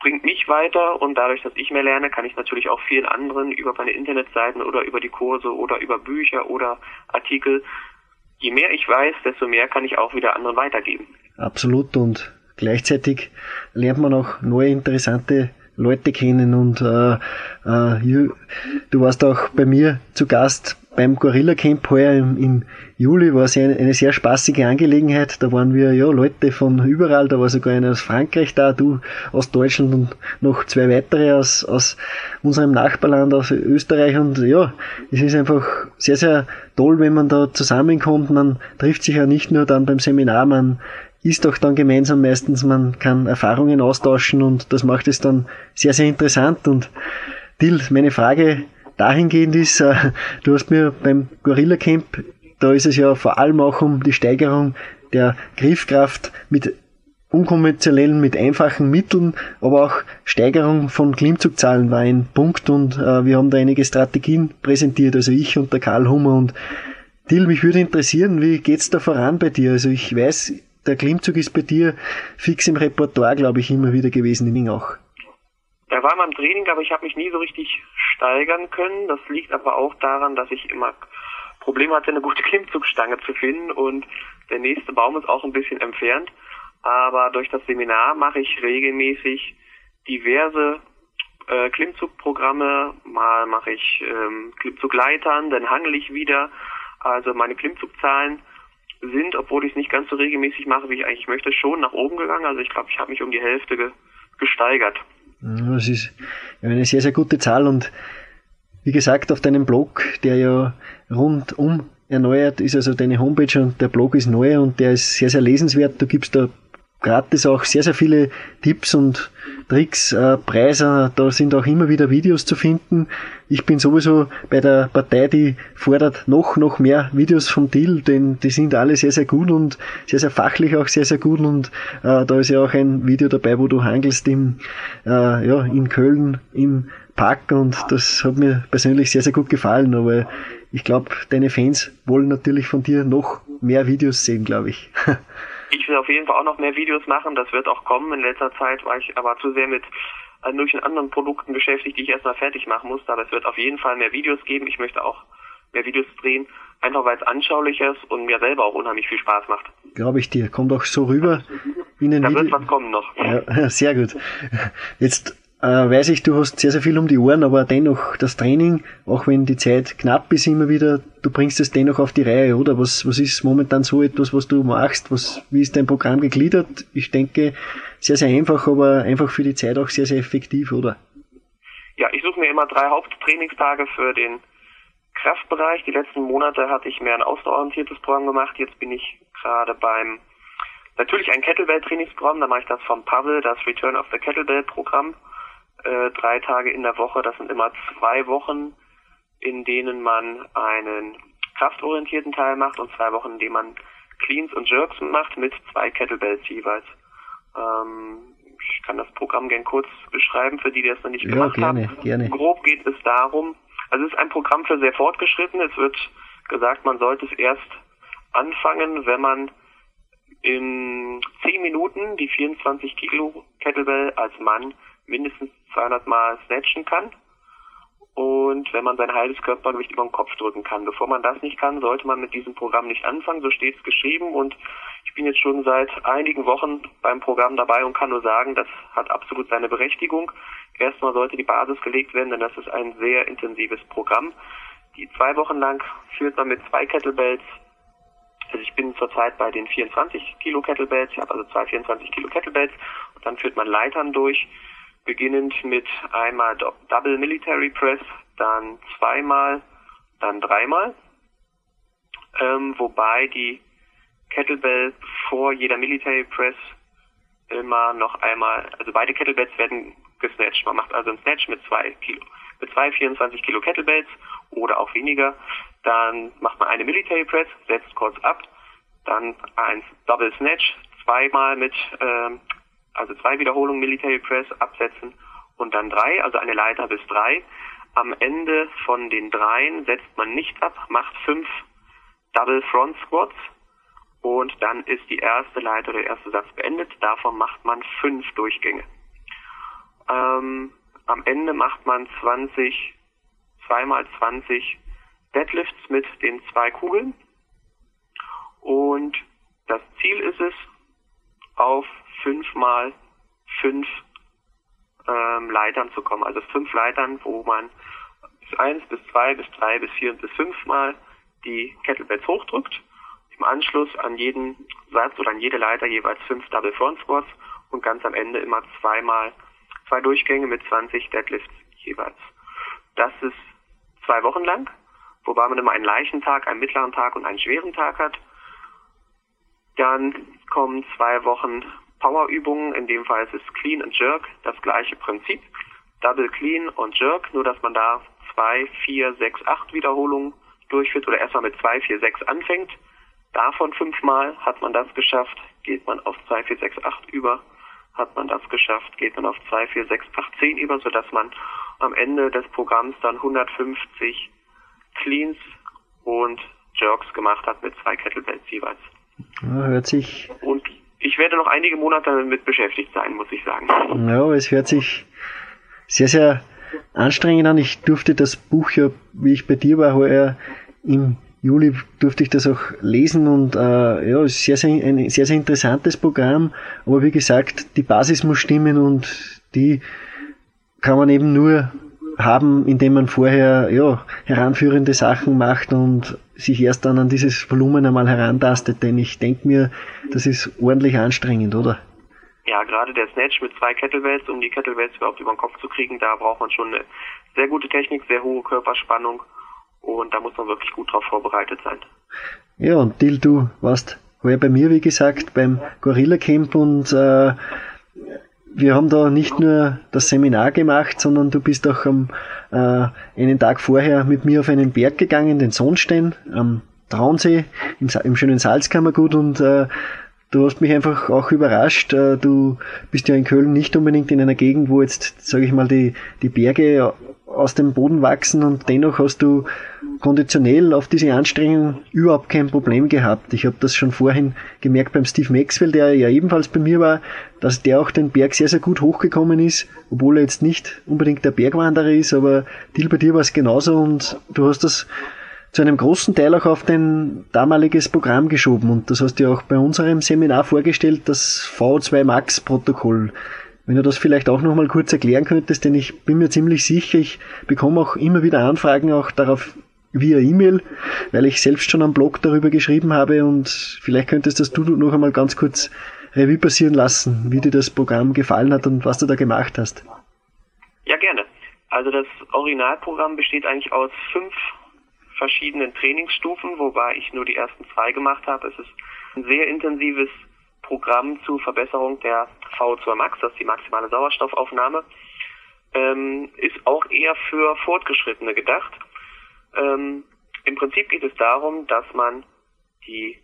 bringt mich weiter und dadurch, dass ich mehr lerne, kann ich natürlich auch vielen anderen über meine Internetseiten oder über die Kurse oder über Bücher oder Artikel, je mehr ich weiß, desto mehr kann ich auch wieder anderen weitergeben. Absolut und gleichzeitig lernt man auch neue interessante Leute kennen und äh, äh, du warst auch bei mir zu Gast beim Gorilla Camp heuer im, im Juli war es eine, eine, sehr spaßige Angelegenheit. Da waren wir ja Leute von überall, da war sogar einer aus Frankreich da, du aus Deutschland und noch zwei weitere aus, aus unserem Nachbarland, aus Österreich. Und ja, es ist einfach sehr, sehr toll, wenn man da zusammenkommt. Man trifft sich ja nicht nur dann beim Seminar, man ist auch dann gemeinsam meistens, man kann Erfahrungen austauschen und das macht es dann sehr, sehr interessant. Und Till, meine Frage dahingehend ist, äh, du hast mir beim Gorilla Camp, da ist es ja vor allem auch um die Steigerung der Griffkraft mit unkonventionellen, mit einfachen Mitteln, aber auch Steigerung von Klimmzugzahlen war ein Punkt und äh, wir haben da einige Strategien präsentiert, also ich und der Karl Hummer und Till, mich würde interessieren, wie geht's da voran bei dir? Also ich weiß, der Klimmzug ist bei dir fix im Repertoire, glaube ich, immer wieder gewesen in Ingach. Er war mal im Training, aber ich habe mich nie so richtig steigern können. Das liegt aber auch daran, dass ich immer Probleme hatte, eine gute Klimmzugstange zu finden und der nächste Baum ist auch ein bisschen entfernt. Aber durch das Seminar mache ich regelmäßig diverse äh, Klimmzugprogramme. Mal mache ich ähm, Klimmzugleitern, dann hangel ich wieder. Also meine Klimmzugzahlen sind, obwohl ich es nicht ganz so regelmäßig mache, wie ich eigentlich möchte, schon nach oben gegangen. Also ich glaube, ich habe mich um die Hälfte ge gesteigert. Das ist eine sehr, sehr gute Zahl und wie gesagt, auf deinem Blog, der ja rundum erneuert ist, also deine Homepage und der Blog ist neu und der ist sehr, sehr lesenswert. Du gibst da gratis auch sehr, sehr viele Tipps und Tricks, äh, Preise. Da sind auch immer wieder Videos zu finden. Ich bin sowieso bei der Partei, die fordert noch, noch mehr Videos vom Deal, denn die sind alle sehr, sehr gut und sehr, sehr fachlich auch sehr, sehr gut. Und äh, da ist ja auch ein Video dabei, wo du hangelst im, äh, ja, in Köln im Park und das hat mir persönlich sehr, sehr gut gefallen. Aber ich glaube, deine Fans wollen natürlich von dir noch mehr Videos sehen, glaube ich. Ich will auf jeden Fall auch noch mehr Videos machen, das wird auch kommen. In letzter Zeit war ich aber zu sehr mit möglichen anderen Produkten beschäftigt, die ich erstmal fertig machen musste. Aber es wird auf jeden Fall mehr Videos geben. Ich möchte auch mehr Videos drehen, einfach weil es anschaulich ist und mir selber auch unheimlich viel Spaß macht. Glaube ich dir. Kommt auch so rüber in den Da wird was kommen noch. Ja, sehr gut. Jetzt äh, weiß ich, du hast sehr, sehr viel um die Ohren, aber dennoch das Training, auch wenn die Zeit knapp ist immer wieder, du bringst es dennoch auf die Reihe, oder? Was, was ist momentan so etwas, was du machst? Was, wie ist dein Programm gegliedert? Ich denke, sehr, sehr einfach, aber einfach für die Zeit auch sehr, sehr effektiv, oder? Ja, ich suche mir immer drei Haupttrainingstage für den Kraftbereich. Die letzten Monate hatte ich mehr ein ausdauerorientiertes Programm gemacht. Jetzt bin ich gerade beim natürlich ein Kettlebell-Trainingsprogramm, da mache ich das vom Pavel, das Return of the Kettlebell-Programm. Äh, drei Tage in der Woche, das sind immer zwei Wochen, in denen man einen kraftorientierten Teil macht und zwei Wochen, in denen man Cleans und Jerks macht mit zwei Kettlebells jeweils. Ähm, ich kann das Programm gern kurz beschreiben, für die, die das noch nicht ja, gemacht gerne, haben. Gerne. Grob geht es darum, also es ist ein Programm für sehr fortgeschritten. Es wird gesagt, man sollte es erst anfangen, wenn man in 10 Minuten die 24 Kilo Kettlebell als Mann mindestens 200 Mal snatchen kann und wenn man sein halbes Körpergewicht über den Kopf drücken kann. Bevor man das nicht kann, sollte man mit diesem Programm nicht anfangen, so steht es geschrieben und ich bin jetzt schon seit einigen Wochen beim Programm dabei und kann nur sagen, das hat absolut seine Berechtigung. Erstmal sollte die Basis gelegt werden, denn das ist ein sehr intensives Programm. Die zwei Wochen lang führt man mit zwei Kettlebells also ich bin zurzeit bei den 24 Kilo Kettlebells, ich habe also zwei 24 Kilo Kettlebells und dann führt man Leitern durch beginnend mit einmal Double Military Press, dann zweimal, dann dreimal, ähm, wobei die Kettlebell vor jeder Military Press immer noch einmal, also beide Kettlebells werden gesnatcht. Man macht also einen Snatch mit zwei Kilo, mit zwei 24 Kilo Kettlebells oder auch weniger. Dann macht man eine Military Press, setzt kurz ab, dann ein Double Snatch, zweimal mit ähm, also zwei Wiederholungen Military Press absetzen und dann drei, also eine Leiter bis drei. Am Ende von den dreien setzt man nicht ab, macht fünf Double Front Squats und dann ist die erste Leiter, der erste Satz beendet. Davon macht man fünf Durchgänge. Ähm, am Ende macht man 20, zweimal 20 Deadlifts mit den zwei Kugeln. Und das Ziel ist es, auf fünf mal fünf ähm, Leitern zu kommen. Also fünf Leitern, wo man bis eins, bis zwei, bis drei, bis vier und bis fünf Mal die Kettlebells hochdrückt. Im Anschluss an jeden Satz oder an jede Leiter jeweils fünf Double Front Squats und ganz am Ende immer zweimal zwei Durchgänge mit 20 Deadlifts jeweils. Das ist zwei Wochen lang, wobei man immer einen leichten Tag, einen mittleren Tag und einen schweren Tag hat. Dann kommen zwei Wochen Powerübungen, in dem Fall ist es Clean und Jerk, das gleiche Prinzip. Double Clean und Jerk, nur dass man da zwei, vier, sechs, acht Wiederholungen durchführt oder erstmal mit zwei, vier, sechs anfängt. Davon fünfmal hat man das geschafft, geht man auf zwei, vier, sechs, acht über, hat man das geschafft, geht man auf zwei, vier, sechs, acht, zehn über, sodass man am Ende des Programms dann 150 Cleans und Jerks gemacht hat mit zwei Kettlebells jeweils. Ja, hört sich. Und ich werde noch einige Monate damit beschäftigt sein, muss ich sagen. Ja, es hört sich sehr, sehr anstrengend an. Ich durfte das Buch ja, wie ich bei dir war, heuer im Juli durfte ich das auch lesen und äh, ja, sehr, sehr, ein sehr, sehr interessantes Programm. Aber wie gesagt, die Basis muss stimmen und die kann man eben nur haben, indem man vorher ja, heranführende Sachen macht und sich erst dann an dieses Volumen einmal herantastet, denn ich denke mir, das ist ordentlich anstrengend, oder? Ja, gerade der Snatch mit zwei Kettlebells, um die Kettlebells überhaupt über den Kopf zu kriegen, da braucht man schon eine sehr gute Technik, sehr hohe Körperspannung und da muss man wirklich gut drauf vorbereitet sein. Ja, und Dil, du warst heuer bei mir, wie gesagt, beim Gorilla Camp und äh, wir haben da nicht nur das Seminar gemacht, sondern du bist auch am, äh, einen Tag vorher mit mir auf einen Berg gegangen, den Sonnstein am Traunsee im, im schönen Salzkammergut und äh, du hast mich einfach auch überrascht. Äh, du bist ja in Köln nicht unbedingt in einer Gegend, wo jetzt, sage ich mal, die, die Berge aus dem Boden wachsen und dennoch hast du konditionell auf diese Anstrengung überhaupt kein Problem gehabt. Ich habe das schon vorhin gemerkt beim Steve Maxwell, der ja ebenfalls bei mir war, dass der auch den Berg sehr, sehr gut hochgekommen ist, obwohl er jetzt nicht unbedingt der Bergwanderer ist, aber Dil, bei dir war es genauso und du hast das zu einem großen Teil auch auf dein damaliges Programm geschoben und das hast du ja auch bei unserem Seminar vorgestellt, das V2 Max Protokoll. Wenn du das vielleicht auch nochmal kurz erklären könntest, denn ich bin mir ziemlich sicher, ich bekomme auch immer wieder Anfragen auch darauf via E-Mail, weil ich selbst schon am Blog darüber geschrieben habe und vielleicht könntest das du noch einmal ganz kurz Revue passieren lassen, wie dir das Programm gefallen hat und was du da gemacht hast. Ja, gerne. Also das Originalprogramm besteht eigentlich aus fünf verschiedenen Trainingsstufen, wobei ich nur die ersten zwei gemacht habe. Es ist ein sehr intensives Programm zur Verbesserung der VO2 Max, das ist die maximale Sauerstoffaufnahme, ähm, ist auch eher für Fortgeschrittene gedacht. Ähm, Im Prinzip geht es darum, dass man die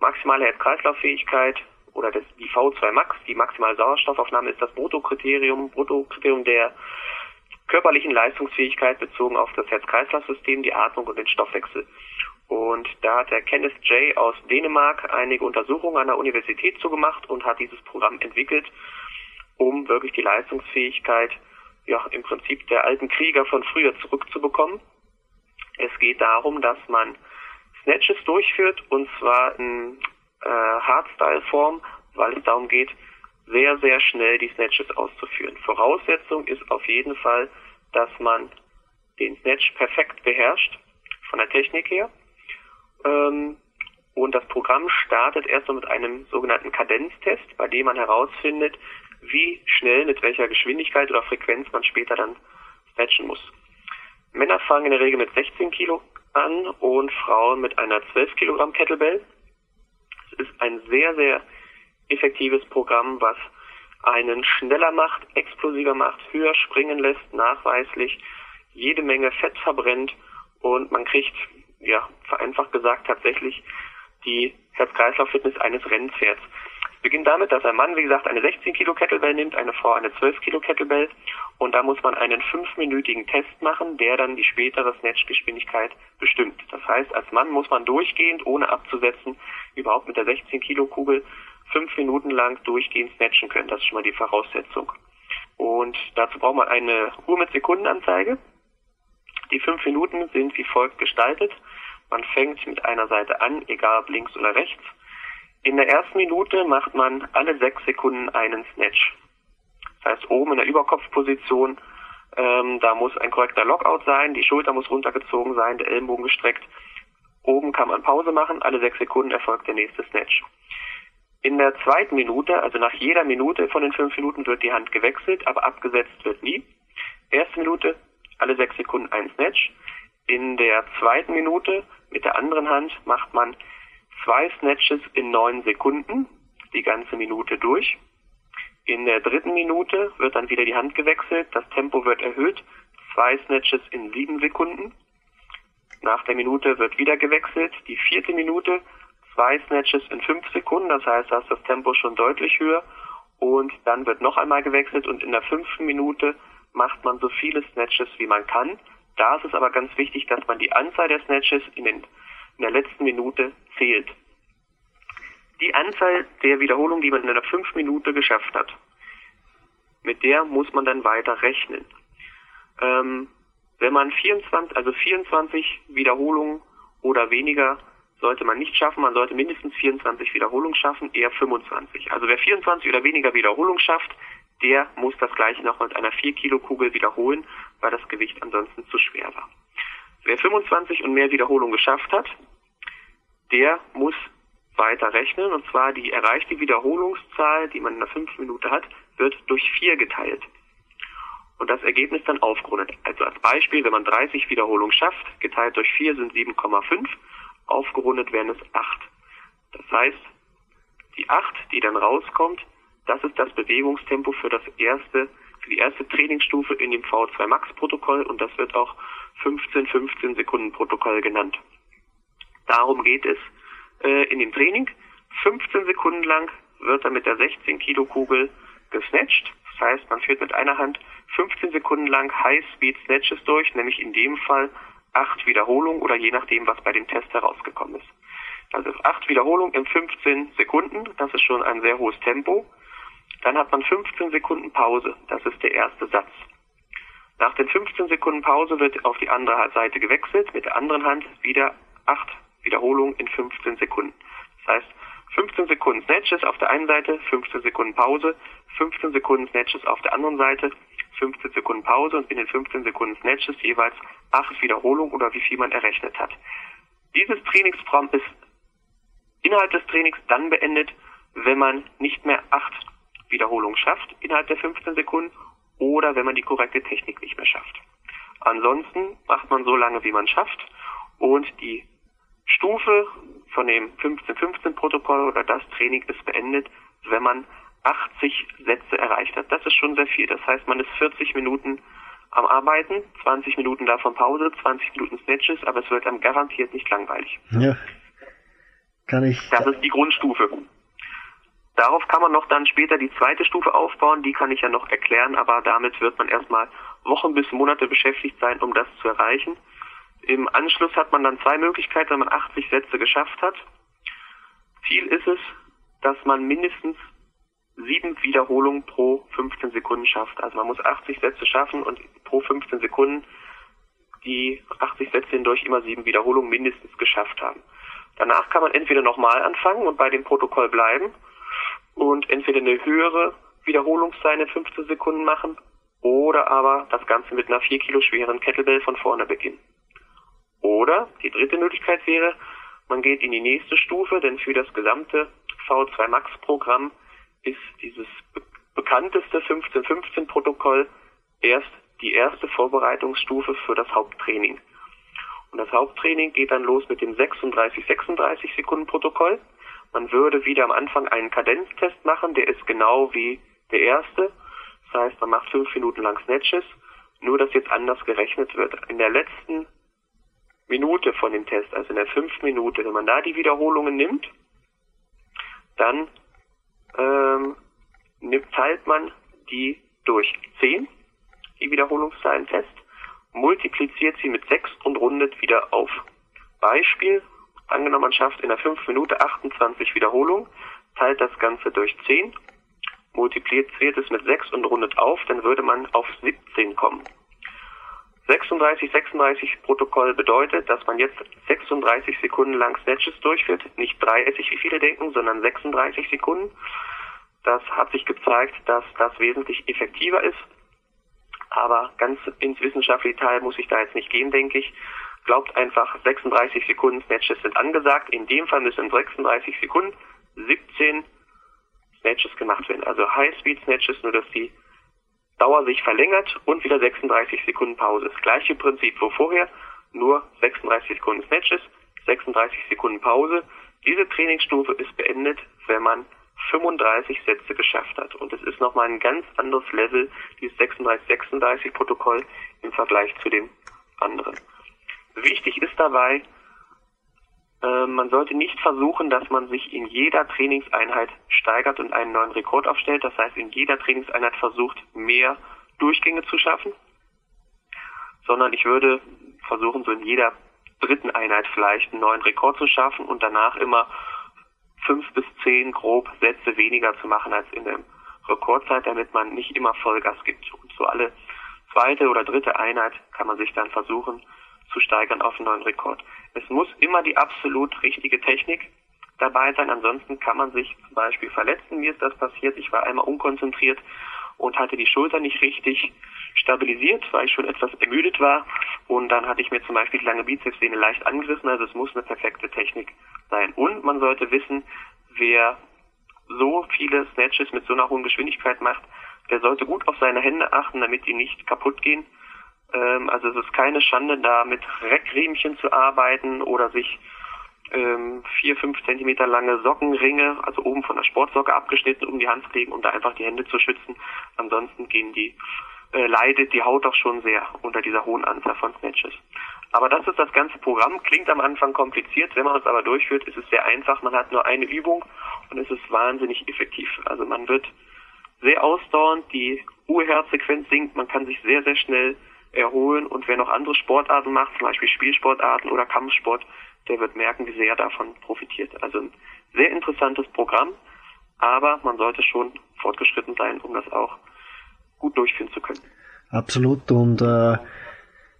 maximale Herz-Kreislauf-Fähigkeit oder das, die V2 Max, die maximale Sauerstoffaufnahme, ist das Bruttokriterium, Bruttokriterium der körperlichen Leistungsfähigkeit bezogen auf das Herz-Kreislauf-System, die Atmung und den Stoffwechsel. Und da hat der Kenneth J. aus Dänemark einige Untersuchungen an der Universität zugemacht und hat dieses Programm entwickelt, um wirklich die Leistungsfähigkeit, ja, im Prinzip der alten Krieger von früher zurückzubekommen. Es geht darum, dass man Snatches durchführt und zwar in äh, Hardstyle-Form, weil es darum geht, sehr, sehr schnell die Snatches auszuführen. Voraussetzung ist auf jeden Fall, dass man den Snatch perfekt beherrscht, von der Technik her. Ähm, und das Programm startet erstmal mit einem sogenannten Kadenztest, bei dem man herausfindet, wie schnell, mit welcher Geschwindigkeit oder Frequenz man später dann snatchen muss. Männer fangen in der Regel mit 16 Kilo an und Frauen mit einer 12 Kilogramm Kettlebell. Es ist ein sehr, sehr effektives Programm, was einen schneller macht, explosiver macht, höher springen lässt, nachweislich jede Menge Fett verbrennt und man kriegt ja, vereinfacht gesagt, tatsächlich die Herz-Kreislauf-Fitness eines Rennpferds. Beginnt damit, dass ein Mann, wie gesagt, eine 16 Kilo Kettlebell nimmt, eine Frau eine 12 Kilo Kettlebell und da muss man einen fünfminütigen Test machen, der dann die spätere Snatch-Geschwindigkeit bestimmt. Das heißt, als Mann muss man durchgehend, ohne abzusetzen, überhaupt mit der 16 Kilo Kugel fünf Minuten lang durchgehend snatchen können. Das ist schon mal die Voraussetzung. Und dazu braucht man eine Uhr mit Sekundenanzeige. Die fünf Minuten sind wie folgt gestaltet. Man fängt mit einer Seite an, egal ob links oder rechts. In der ersten Minute macht man alle sechs Sekunden einen Snatch. Das heißt, oben in der Überkopfposition, ähm, da muss ein korrekter Lockout sein, die Schulter muss runtergezogen sein, der Ellenbogen gestreckt. Oben kann man Pause machen, alle sechs Sekunden erfolgt der nächste Snatch. In der zweiten Minute, also nach jeder Minute von den fünf Minuten wird die Hand gewechselt, aber abgesetzt wird nie. Erste Minute, alle sechs Sekunden ein Snatch. In der zweiten Minute mit der anderen Hand macht man zwei Snatches in neun Sekunden, die ganze Minute durch. In der dritten Minute wird dann wieder die Hand gewechselt, das Tempo wird erhöht, zwei Snatches in sieben Sekunden. Nach der Minute wird wieder gewechselt, die vierte Minute, zwei Snatches in fünf Sekunden, das heißt, da ist das Tempo schon deutlich höher. Und dann wird noch einmal gewechselt und in der fünften Minute macht man so viele Snatches, wie man kann. Da ist es aber ganz wichtig, dass man die Anzahl der Snatches in, den, in der letzten Minute zählt. Die Anzahl der Wiederholungen, die man in einer 5 Minute geschafft hat, mit der muss man dann weiter rechnen. Ähm, wenn man 24, also 24 Wiederholungen oder weniger sollte man nicht schaffen, man sollte mindestens 24 Wiederholungen schaffen, eher 25. Also wer 24 oder weniger Wiederholungen schafft, der muss das gleiche noch mit einer 4 Kilo Kugel wiederholen, weil das Gewicht ansonsten zu schwer war. Wer 25 und mehr Wiederholungen geschafft hat, der muss weiter rechnen und zwar die erreichte Wiederholungszahl, die man in einer 5 Minute hat, wird durch 4 geteilt. Und das Ergebnis dann aufgerundet. Also als Beispiel, wenn man 30 Wiederholungen schafft, geteilt durch 4 sind 7,5, aufgerundet wären es 8. Das heißt, die 8, die dann rauskommt, das ist das Bewegungstempo für das erste, für die erste Trainingsstufe in dem V2 Max Protokoll und das wird auch 15-15 Sekunden Protokoll genannt. Darum geht es äh, in dem Training. 15 Sekunden lang wird dann mit der 16 Kilo Kugel gesnatcht. Das heißt, man führt mit einer Hand 15 Sekunden lang High Speed Snatches durch, nämlich in dem Fall acht Wiederholungen oder je nachdem, was bei dem Test herausgekommen ist. Also acht Wiederholungen in 15 Sekunden, das ist schon ein sehr hohes Tempo. Dann hat man 15 Sekunden Pause. Das ist der erste Satz. Nach den 15 Sekunden Pause wird auf die andere Seite gewechselt. Mit der anderen Hand wieder 8 Wiederholungen in 15 Sekunden. Das heißt, 15 Sekunden Snatches auf der einen Seite, 15 Sekunden Pause, 15 Sekunden Snatches auf der anderen Seite, 15 Sekunden Pause und in den 15 Sekunden Snatches jeweils 8 Wiederholungen oder wie viel man errechnet hat. Dieses Trainingsprogramm ist innerhalb des Trainings dann beendet, wenn man nicht mehr 8 Wiederholung schafft innerhalb der 15 Sekunden oder wenn man die korrekte Technik nicht mehr schafft. Ansonsten macht man so lange, wie man schafft und die Stufe von dem 15-15-Protokoll oder das Training ist beendet, wenn man 80 Sätze erreicht hat. Das ist schon sehr viel. Das heißt, man ist 40 Minuten am Arbeiten, 20 Minuten davon Pause, 20 Minuten Snatches, aber es wird einem garantiert nicht langweilig. Ja. Kann ich. Das ist die Grundstufe. Darauf kann man noch dann später die zweite Stufe aufbauen, die kann ich ja noch erklären, aber damit wird man erstmal Wochen bis Monate beschäftigt sein, um das zu erreichen. Im Anschluss hat man dann zwei Möglichkeiten, wenn man 80 Sätze geschafft hat. Ziel ist es, dass man mindestens sieben Wiederholungen pro 15 Sekunden schafft. Also man muss 80 Sätze schaffen und pro 15 Sekunden die 80 Sätze hindurch immer sieben Wiederholungen mindestens geschafft haben. Danach kann man entweder nochmal anfangen und bei dem Protokoll bleiben und entweder eine höhere Wiederholungszeit in 15 Sekunden machen oder aber das Ganze mit einer 4 Kilo schweren Kettlebell von vorne beginnen. Oder die dritte Möglichkeit wäre, man geht in die nächste Stufe, denn für das gesamte V2 Max Programm ist dieses be bekannteste 1515-Protokoll erst die erste Vorbereitungsstufe für das Haupttraining. Und das Haupttraining geht dann los mit dem 36-36 Sekunden Protokoll. Man würde wieder am Anfang einen Kadenztest machen, der ist genau wie der erste. Das heißt, man macht fünf Minuten lang Snatches, nur dass jetzt anders gerechnet wird. In der letzten Minute von dem Test, also in der fünften Minute, wenn man da die Wiederholungen nimmt, dann ähm, nimmt, teilt man die durch 10, die Wiederholungszahlen fest, multipliziert sie mit 6 und rundet wieder auf. Beispiel, angenommen man schafft in der 5 Minute 28 Wiederholungen, teilt das Ganze durch 10, multipliziert es mit 6 und rundet auf, dann würde man auf 17 kommen. 36, 36 Protokoll bedeutet, dass man jetzt 36 Sekunden lang Snatches durchführt. Nicht 30, wie viele denken, sondern 36 Sekunden. Das hat sich gezeigt, dass das wesentlich effektiver ist. Aber ganz ins wissenschaftliche Teil muss ich da jetzt nicht gehen, denke ich. Glaubt einfach, 36 Sekunden Snatches sind angesagt. In dem Fall müssen in 36 Sekunden 17 Snatches gemacht werden. Also High-Speed Snatches, nur dass die Dauer sich verlängert und wieder 36 Sekunden Pause. Das gleiche Prinzip wo vorher, nur 36 Sekunden Snatches, 36 Sekunden Pause. Diese Trainingsstufe ist beendet, wenn man 35 Sätze geschafft hat. Und es ist nochmal ein ganz anderes Level, dieses 36-36 Protokoll im Vergleich zu dem anderen. Wichtig ist dabei, äh, man sollte nicht versuchen, dass man sich in jeder Trainingseinheit steigert und einen neuen Rekord aufstellt. Das heißt, in jeder Trainingseinheit versucht, mehr Durchgänge zu schaffen, sondern ich würde versuchen, so in jeder dritten Einheit vielleicht einen neuen Rekord zu schaffen und danach immer fünf bis zehn grob Sätze weniger zu machen als in der Rekordzeit, damit man nicht immer Vollgas gibt. Und so alle zweite oder dritte Einheit kann man sich dann versuchen zu steigern auf einen neuen Rekord. Es muss immer die absolut richtige Technik dabei sein, ansonsten kann man sich zum Beispiel verletzen. Mir ist das passiert, ich war einmal unkonzentriert und hatte die Schulter nicht richtig stabilisiert, weil ich schon etwas ermüdet war und dann hatte ich mir zum Beispiel die lange Bizepssehne leicht angerissen, also es muss eine perfekte Technik sein. Und man sollte wissen, wer so viele Snatches mit so einer hohen Geschwindigkeit macht, der sollte gut auf seine Hände achten, damit die nicht kaputt gehen. Ähm, also es ist keine Schande, da mit Reckriemchen zu arbeiten oder sich ähm, vier, fünf Zentimeter lange Sockenringe, also oben von der Sportsocke abgeschnitten, um die Hand zu legen, um da einfach die Hände zu schützen. Ansonsten gehen die, äh, leidet die Haut auch schon sehr unter dieser hohen Anzahl von Snatches. Aber das ist das ganze Programm. Klingt am Anfang kompliziert, wenn man es aber durchführt, ist es sehr einfach. Man hat nur eine Übung und es ist wahnsinnig effektiv. Also man wird sehr ausdauernd, die Ruheherzsequenz sinkt, man kann sich sehr, sehr schnell erholen und wer noch andere Sportarten macht, zum Beispiel Spielsportarten oder Kampfsport, der wird merken, wie sehr er davon profitiert. Also ein sehr interessantes Programm, aber man sollte schon fortgeschritten sein, um das auch gut durchführen zu können. Absolut und äh,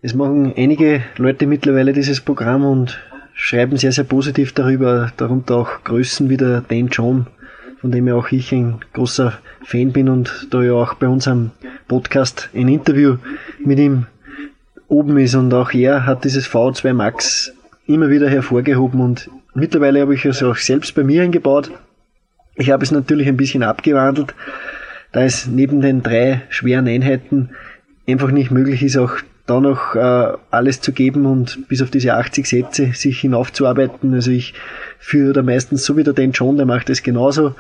es machen einige Leute mittlerweile dieses Programm und schreiben sehr, sehr positiv darüber, darunter auch Größen wie der Dan John, von dem ja auch ich ein großer Fan bin und da ja auch bei uns am Podcast ein Interview mit ihm oben ist und auch er hat dieses V2 Max immer wieder hervorgehoben und mittlerweile habe ich es auch selbst bei mir eingebaut. Ich habe es natürlich ein bisschen abgewandelt, da es neben den drei schweren Einheiten einfach nicht möglich ist, auch da noch äh, alles zu geben und bis auf diese 80 Sätze sich hinaufzuarbeiten. Also ich führe da meistens so wie der Dan John, der macht das genauso.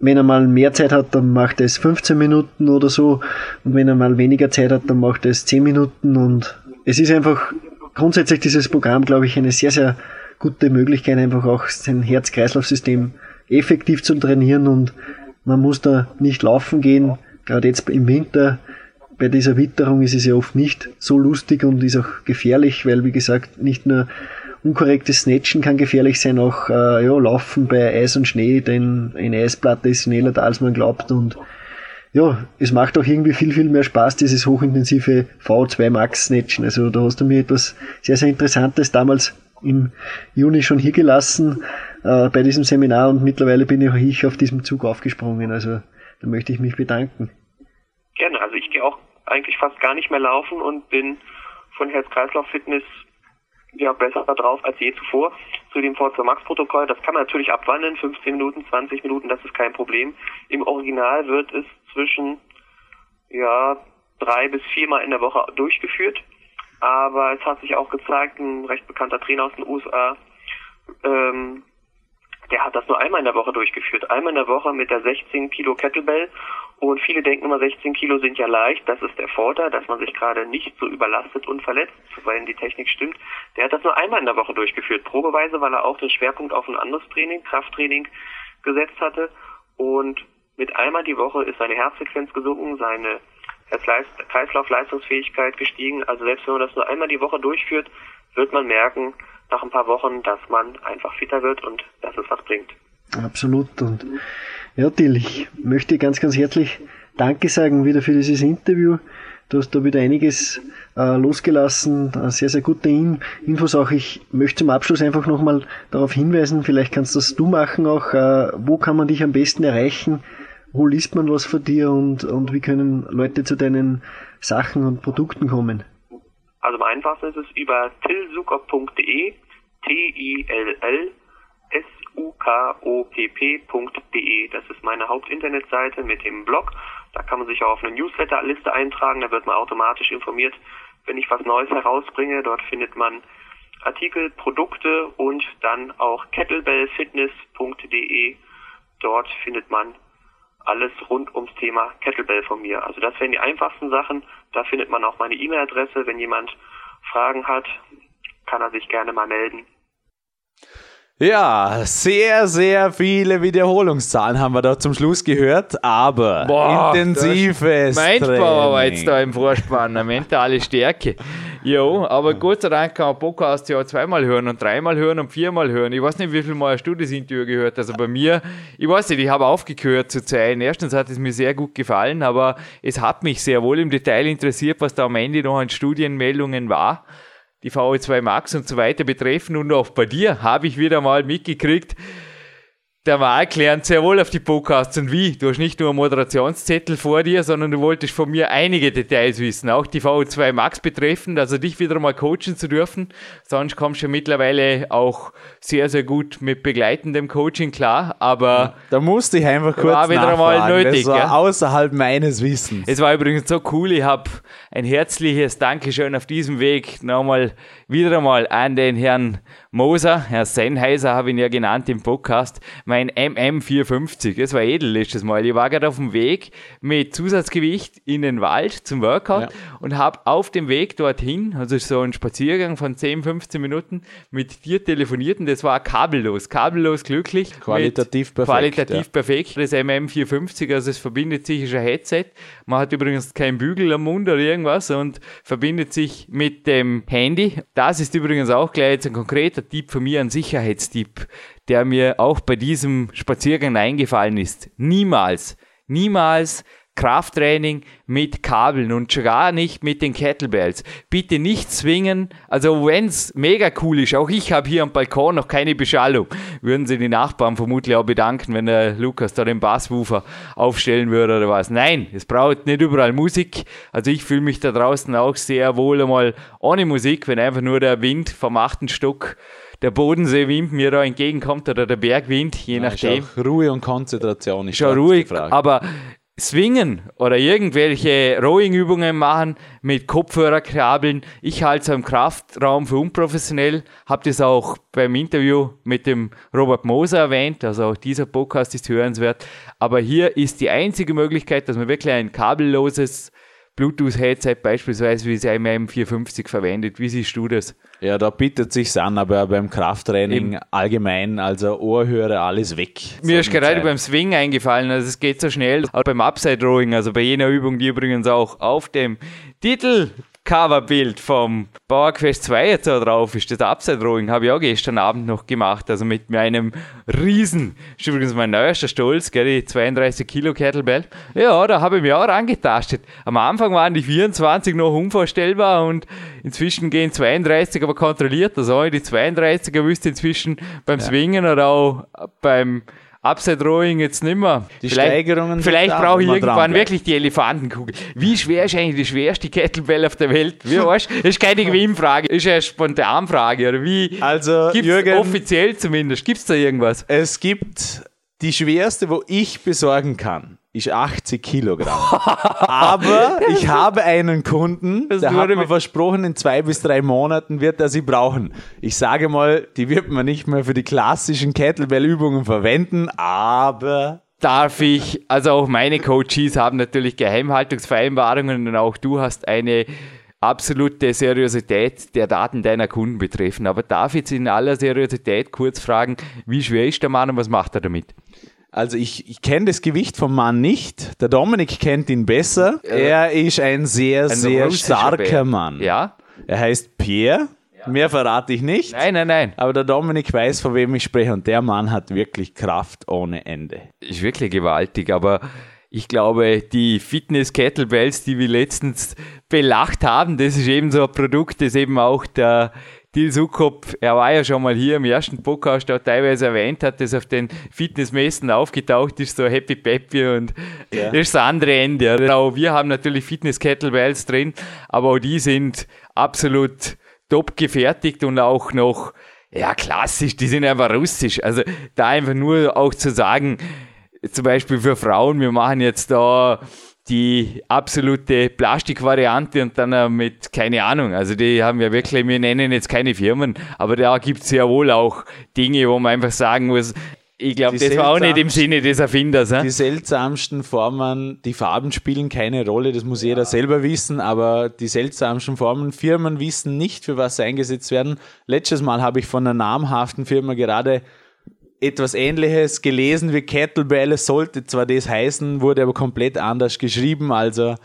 Wenn er mal mehr Zeit hat, dann macht er es 15 Minuten oder so. Und wenn er mal weniger Zeit hat, dann macht er es 10 Minuten. Und es ist einfach grundsätzlich dieses Programm, glaube ich, eine sehr, sehr gute Möglichkeit, einfach auch sein Herz-Kreislauf-System effektiv zu trainieren und man muss da nicht laufen gehen. Gerade jetzt im Winter, bei dieser Witterung ist es ja oft nicht so lustig und ist auch gefährlich, weil wie gesagt, nicht nur unkorrektes Snatchen kann gefährlich sein, auch äh, ja, Laufen bei Eis und Schnee, denn eine Eisplatte ist schneller da, als man glaubt und ja, es macht auch irgendwie viel, viel mehr Spaß, dieses hochintensive V2 Max Snatchen. Also da hast du mir etwas sehr, sehr Interessantes damals im Juni schon hier gelassen äh, bei diesem Seminar und mittlerweile bin ich auf diesem Zug aufgesprungen. Also da möchte ich mich bedanken. Gerne, also ich gehe auch eigentlich fast gar nicht mehr laufen und bin von Herz-Kreislauf-Fitness ja besser drauf als je zuvor. Zu dem V2 Max Protokoll, das kann man natürlich abwandeln, 15 Minuten, 20 Minuten, das ist kein Problem. Im Original wird es zwischen ja drei bis viermal in der Woche durchgeführt. Aber es hat sich auch gezeigt, ein recht bekannter Trainer aus den USA, ähm, der hat das nur einmal in der Woche durchgeführt. Einmal in der Woche mit der 16 Kilo Kettlebell. Und viele denken immer, 16 Kilo sind ja leicht. Das ist der Vorteil, dass man sich gerade nicht so überlastet und verletzt, weil die Technik stimmt. Der hat das nur einmal in der Woche durchgeführt. Probeweise, weil er auch den Schwerpunkt auf ein anderes Training, Krafttraining gesetzt hatte. Und mit einmal die Woche ist seine Herzfrequenz gesunken, seine Kreislaufleistungsfähigkeit gestiegen. Also selbst wenn man das nur einmal die Woche durchführt, wird man merken, nach ein paar Wochen, dass man einfach fitter wird und dass es was bringt. Absolut. Und ja, Till, ich möchte ganz, ganz herzlich Danke sagen wieder für dieses Interview. Du hast da wieder einiges äh, losgelassen, äh, sehr, sehr gute In Infos auch. Ich möchte zum Abschluss einfach nochmal darauf hinweisen, vielleicht kannst das du machen auch, äh, wo kann man dich am besten erreichen, wo liest man was von dir und, und wie können Leute zu deinen Sachen und Produkten kommen? Also am einfachsten ist es über tillsukop.de, T-I-L-L S-U-K-O-P-P.de. Das ist meine Hauptinternetseite mit dem Blog. Da kann man sich auch auf eine Newsletterliste eintragen. Da wird man automatisch informiert, wenn ich was Neues herausbringe. Dort findet man Artikel, Produkte und dann auch kettlebellfitness.de. Dort findet man alles rund ums Thema Kettlebell von mir. Also das wären die einfachsten Sachen. Da findet man auch meine E-Mail-Adresse. Wenn jemand Fragen hat, kann er sich gerne mal melden. Ja, sehr, sehr viele Wiederholungszahlen haben wir da zum Schluss gehört, aber Boah, intensives Mindpower da im Vorspann, eine mentale Stärke. Jo, aber Gott sei Dank kann man Podcast ja zweimal hören und dreimal hören und viermal hören. Ich weiß nicht, wie viel Mal hast du das Interview gehört. Also bei mir, ich weiß nicht, ich habe aufgehört zu zählen. Erstens hat es mir sehr gut gefallen, aber es hat mich sehr wohl im Detail interessiert, was da am Ende noch an Studienmeldungen war die VO2 Max und so weiter betreffen. Und auch bei dir habe ich wieder mal mitgekriegt, der Marc lernt sehr wohl auf die Podcasts und wie. Du hast nicht nur einen Moderationszettel vor dir, sondern du wolltest von mir einige Details wissen, auch die VO2 Max betreffend, also dich wieder mal coachen zu dürfen. Sonst kommst du ja mittlerweile auch sehr, sehr gut mit begleitendem Coaching klar, aber... Da musste ich einfach kurz war wieder mal nötig. Das war ja. außerhalb meines Wissens. Es war übrigens so cool, ich habe ein herzliches Dankeschön auf diesem Weg nochmal wieder einmal an den Herrn Moser, Herr Sennheiser habe ich ihn ja genannt im Podcast, mein MM450. Es war edel letztes Mal. Ich war gerade auf dem Weg mit Zusatzgewicht in den Wald zum Workout ja. und habe auf dem Weg dorthin, also so ein Spaziergang von 10, 15 Minuten, mit dir telefoniert und das war kabellos, kabellos glücklich. Qualitativ perfekt. Qualitativ ja. perfekt. Das MM450, also es verbindet sich, ist ein Headset. Man hat übrigens keinen Bügel am Mund oder irgendwas und verbindet sich mit dem Handy. Das ist übrigens auch gleich jetzt ein konkreter Tipp von mir, ein Sicherheitstipp, der mir auch bei diesem Spaziergang eingefallen ist. Niemals, niemals Krafttraining mit Kabeln und schon gar nicht mit den Kettlebells. Bitte nicht zwingen, also wenn es mega cool ist, auch ich habe hier am Balkon noch keine Beschallung, würden sie die Nachbarn vermutlich auch bedanken, wenn der Lukas da den Basswoofer aufstellen würde oder was. Nein, es braucht nicht überall Musik, also ich fühle mich da draußen auch sehr wohl einmal ohne Musik, wenn einfach nur der Wind vom achten Stock der Bodenseewind mir da entgegenkommt oder der Bergwind, je nachdem. Ruhe und Konzentration ist schon ruhig, gefragt. aber Swingen oder irgendwelche Rowing-Übungen machen mit Kopfhörerkabeln. Ich halte es im Kraftraum für unprofessionell. Habe das auch beim Interview mit dem Robert Moser erwähnt. Also auch dieser Podcast ist hörenswert. Aber hier ist die einzige Möglichkeit, dass man wirklich ein kabelloses Bluetooth-Headset beispielsweise wie sie im 450 verwendet. Wie siehst du das? Ja, da bietet sich an, aber beim Krafttraining Eben. allgemein, also Ohrhörer, alles weg. Mir ist gerade beim Swing eingefallen, also es geht so schnell, auch beim Upside Rowing, also bei jener Übung, die übrigens auch auf dem Titel Coverbild vom Power Quest 2 jetzt da drauf ist, das Upside Rowing, habe ich auch gestern Abend noch gemacht, also mit meinem Riesen, ist übrigens mein neuester Stolz, gell, die 32 Kilo Kettlebell. Ja, da habe ich mich auch angetastet. Am Anfang waren die 24 noch unvorstellbar und inzwischen gehen 32 aber kontrolliert, also die 32er wüsste inzwischen beim ja. Swingen oder auch beim Upside Rowing jetzt nicht mehr. Die vielleicht, Steigerungen Vielleicht brauche ich irgendwann wirklich die Elefantenkugel. Wie schwer ist eigentlich die schwerste Kettlebell auf der Welt? Wie weißt, das ist keine Gewinnfrage, das ist eine Spontanfrage. Oder wie? Also, gibt's Jürgen, offiziell zumindest. Gibt es da irgendwas? Es gibt die schwerste, wo ich besorgen kann ist 80 Kilogramm. Aber ich habe einen Kunden, der hat mir versprochen, in zwei bis drei Monaten wird er sie brauchen. Ich sage mal, die wird man nicht mehr für die klassischen Kettlebell-Übungen verwenden, aber darf ich, also auch meine Coaches haben natürlich Geheimhaltungsvereinbarungen und auch du hast eine absolute Seriosität der Daten deiner Kunden betreffen. Aber darf ich jetzt in aller Seriosität kurz fragen, wie schwer ist der Mann und was macht er damit? Also ich, ich kenne das Gewicht vom Mann nicht. Der Dominik kennt ihn besser. Äh, er ist ein sehr, ein sehr starker Bär. Mann. Ja. Er heißt Pierre. Ja. Mehr verrate ich nicht. Nein, nein, nein. Aber der Dominik weiß, von wem ich spreche. Und der Mann hat wirklich Kraft ohne Ende. Ist wirklich gewaltig. Aber ich glaube, die Fitness-Kettlebells, die wir letztens belacht haben, das ist eben so ein Produkt, das eben auch der Dil Sukop, er war ja schon mal hier im ersten Podcast, der teilweise erwähnt hat, dass auf den Fitnessmessen aufgetaucht ist, so Happy Peppy und ja. das ist das andere Ende. Auch wir haben natürlich Fitness-Kettlebells drin, aber auch die sind absolut top gefertigt und auch noch, ja, klassisch, die sind einfach russisch. Also da einfach nur auch zu sagen, zum Beispiel für Frauen, wir machen jetzt da die absolute Plastikvariante und dann äh, mit, keine Ahnung, also die haben ja wirklich, wir nennen jetzt keine Firmen, aber da gibt es ja wohl auch Dinge, wo man einfach sagen muss, ich glaube, das war auch nicht im Sinne des Erfinders. Die seltsamsten Formen, die Farben spielen keine Rolle, das muss ja. jeder selber wissen, aber die seltsamsten Formen, Firmen wissen nicht, für was sie eingesetzt werden. Letztes Mal habe ich von einer namhaften Firma gerade etwas ähnliches gelesen wie Kettlebell. Es sollte zwar das heißen, wurde aber komplett anders geschrieben. Also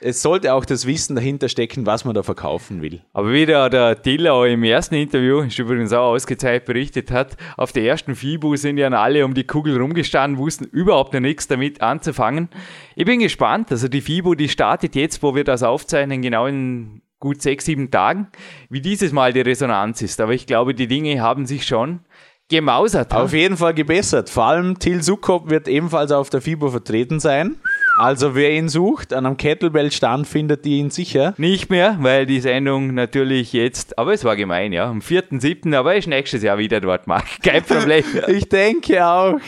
es sollte auch das Wissen dahinter stecken, was man da verkaufen will. Aber wie der, der Tiller im ersten Interview, ist übrigens auch ausgezeichnet, berichtet hat, auf der ersten FIBU sind ja alle um die Kugel rumgestanden, wussten überhaupt noch nichts damit anzufangen. Ich bin gespannt. Also die FIBU, die startet jetzt, wo wir das aufzeichnen, genau in gut sechs, sieben Tagen, wie dieses Mal die Resonanz ist. Aber ich glaube, die Dinge haben sich schon gemausert. Auf jeden Fall gebessert. Vor allem Till Sukop wird ebenfalls auf der FIBO vertreten sein. Also wer ihn sucht, an einem Kettlebell-Stand findet ihr ihn sicher. Nicht mehr, weil die Sendung natürlich jetzt, aber es war gemein, ja, am 4.7., aber er ist nächstes Jahr wieder dort, Marc. Kein Problem. ich denke auch.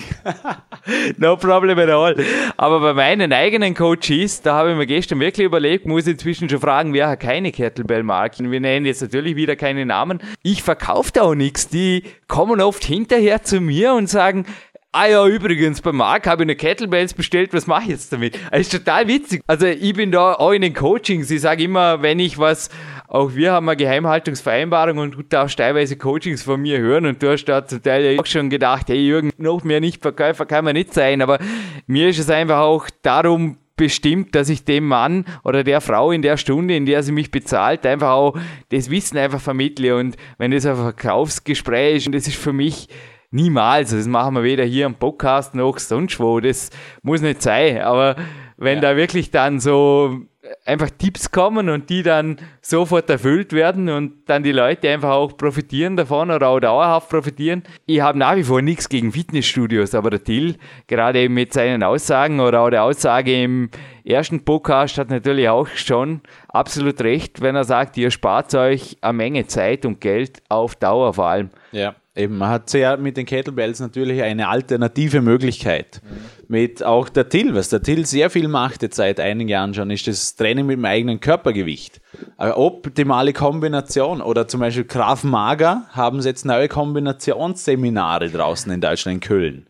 no problem at all. Aber bei meinen eigenen Coaches, da habe ich mir gestern wirklich überlegt, muss ich inzwischen schon fragen, wer hat keine Kettlebell-Marken? Wir nennen jetzt natürlich wieder keine Namen. Ich verkaufe da auch nichts. Die kommen oft hinterher zu mir und sagen, Ah ja, übrigens, bei Marc habe ich eine Kettlebells bestellt, was mache ich jetzt damit? Das ist total witzig. Also ich bin da auch in den Coachings. Ich sage immer, wenn ich was, auch wir haben eine Geheimhaltungsvereinbarung und du darfst teilweise Coachings von mir hören und du hast da zum Teil auch schon gedacht, hey Jürgen, noch mehr Nichtverkäufer kann man nicht sein, aber mir ist es einfach auch darum bestimmt, dass ich dem Mann oder der Frau in der Stunde, in der sie mich bezahlt, einfach auch das Wissen einfach vermittle und wenn das ein Verkaufsgespräch ist und das ist für mich Niemals. Das machen wir weder hier am Podcast noch sonst wo. Das muss nicht sein. Aber wenn ja. da wirklich dann so einfach Tipps kommen und die dann sofort erfüllt werden und dann die Leute einfach auch profitieren davon oder auch dauerhaft profitieren. Ich habe nach wie vor nichts gegen Fitnessstudios, aber der Till, gerade eben mit seinen Aussagen oder auch der Aussage im ersten Podcast, hat natürlich auch schon absolut recht, wenn er sagt, ihr spart euch eine Menge Zeit und Geld auf Dauer vor allem. Ja. Eben, man hat sehr mit den Kettlebells natürlich eine alternative Möglichkeit. Mhm. mit auch der Till, was der Till sehr viel macht jetzt seit einigen Jahren schon, ist das Training mit dem eigenen Körpergewicht. Eine optimale Kombination. Oder zum Beispiel Graf Mager haben jetzt neue Kombinationsseminare draußen in Deutschland, in Köln.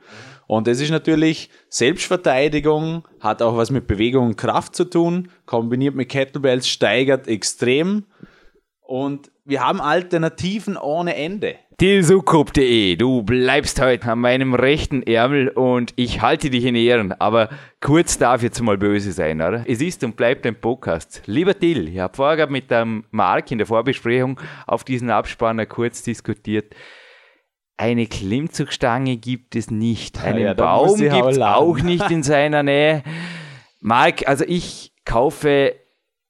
Und das ist natürlich Selbstverteidigung, hat auch was mit Bewegung und Kraft zu tun, kombiniert mit Kettlebells, steigert extrem. Und wir haben Alternativen ohne Ende. Tilsukup.de, du bleibst heute an meinem rechten Ärmel und ich halte dich in Ehren, aber kurz darf jetzt mal böse sein, oder? Es ist und bleibt ein Podcast. Lieber Till, ich habe vorher mit dem Marc in der Vorbesprechung auf diesen Abspanner kurz diskutiert. Eine Klimmzugstange gibt es nicht. Einen ja, Baum gibt es auch nicht in seiner Nähe. Marc, also ich kaufe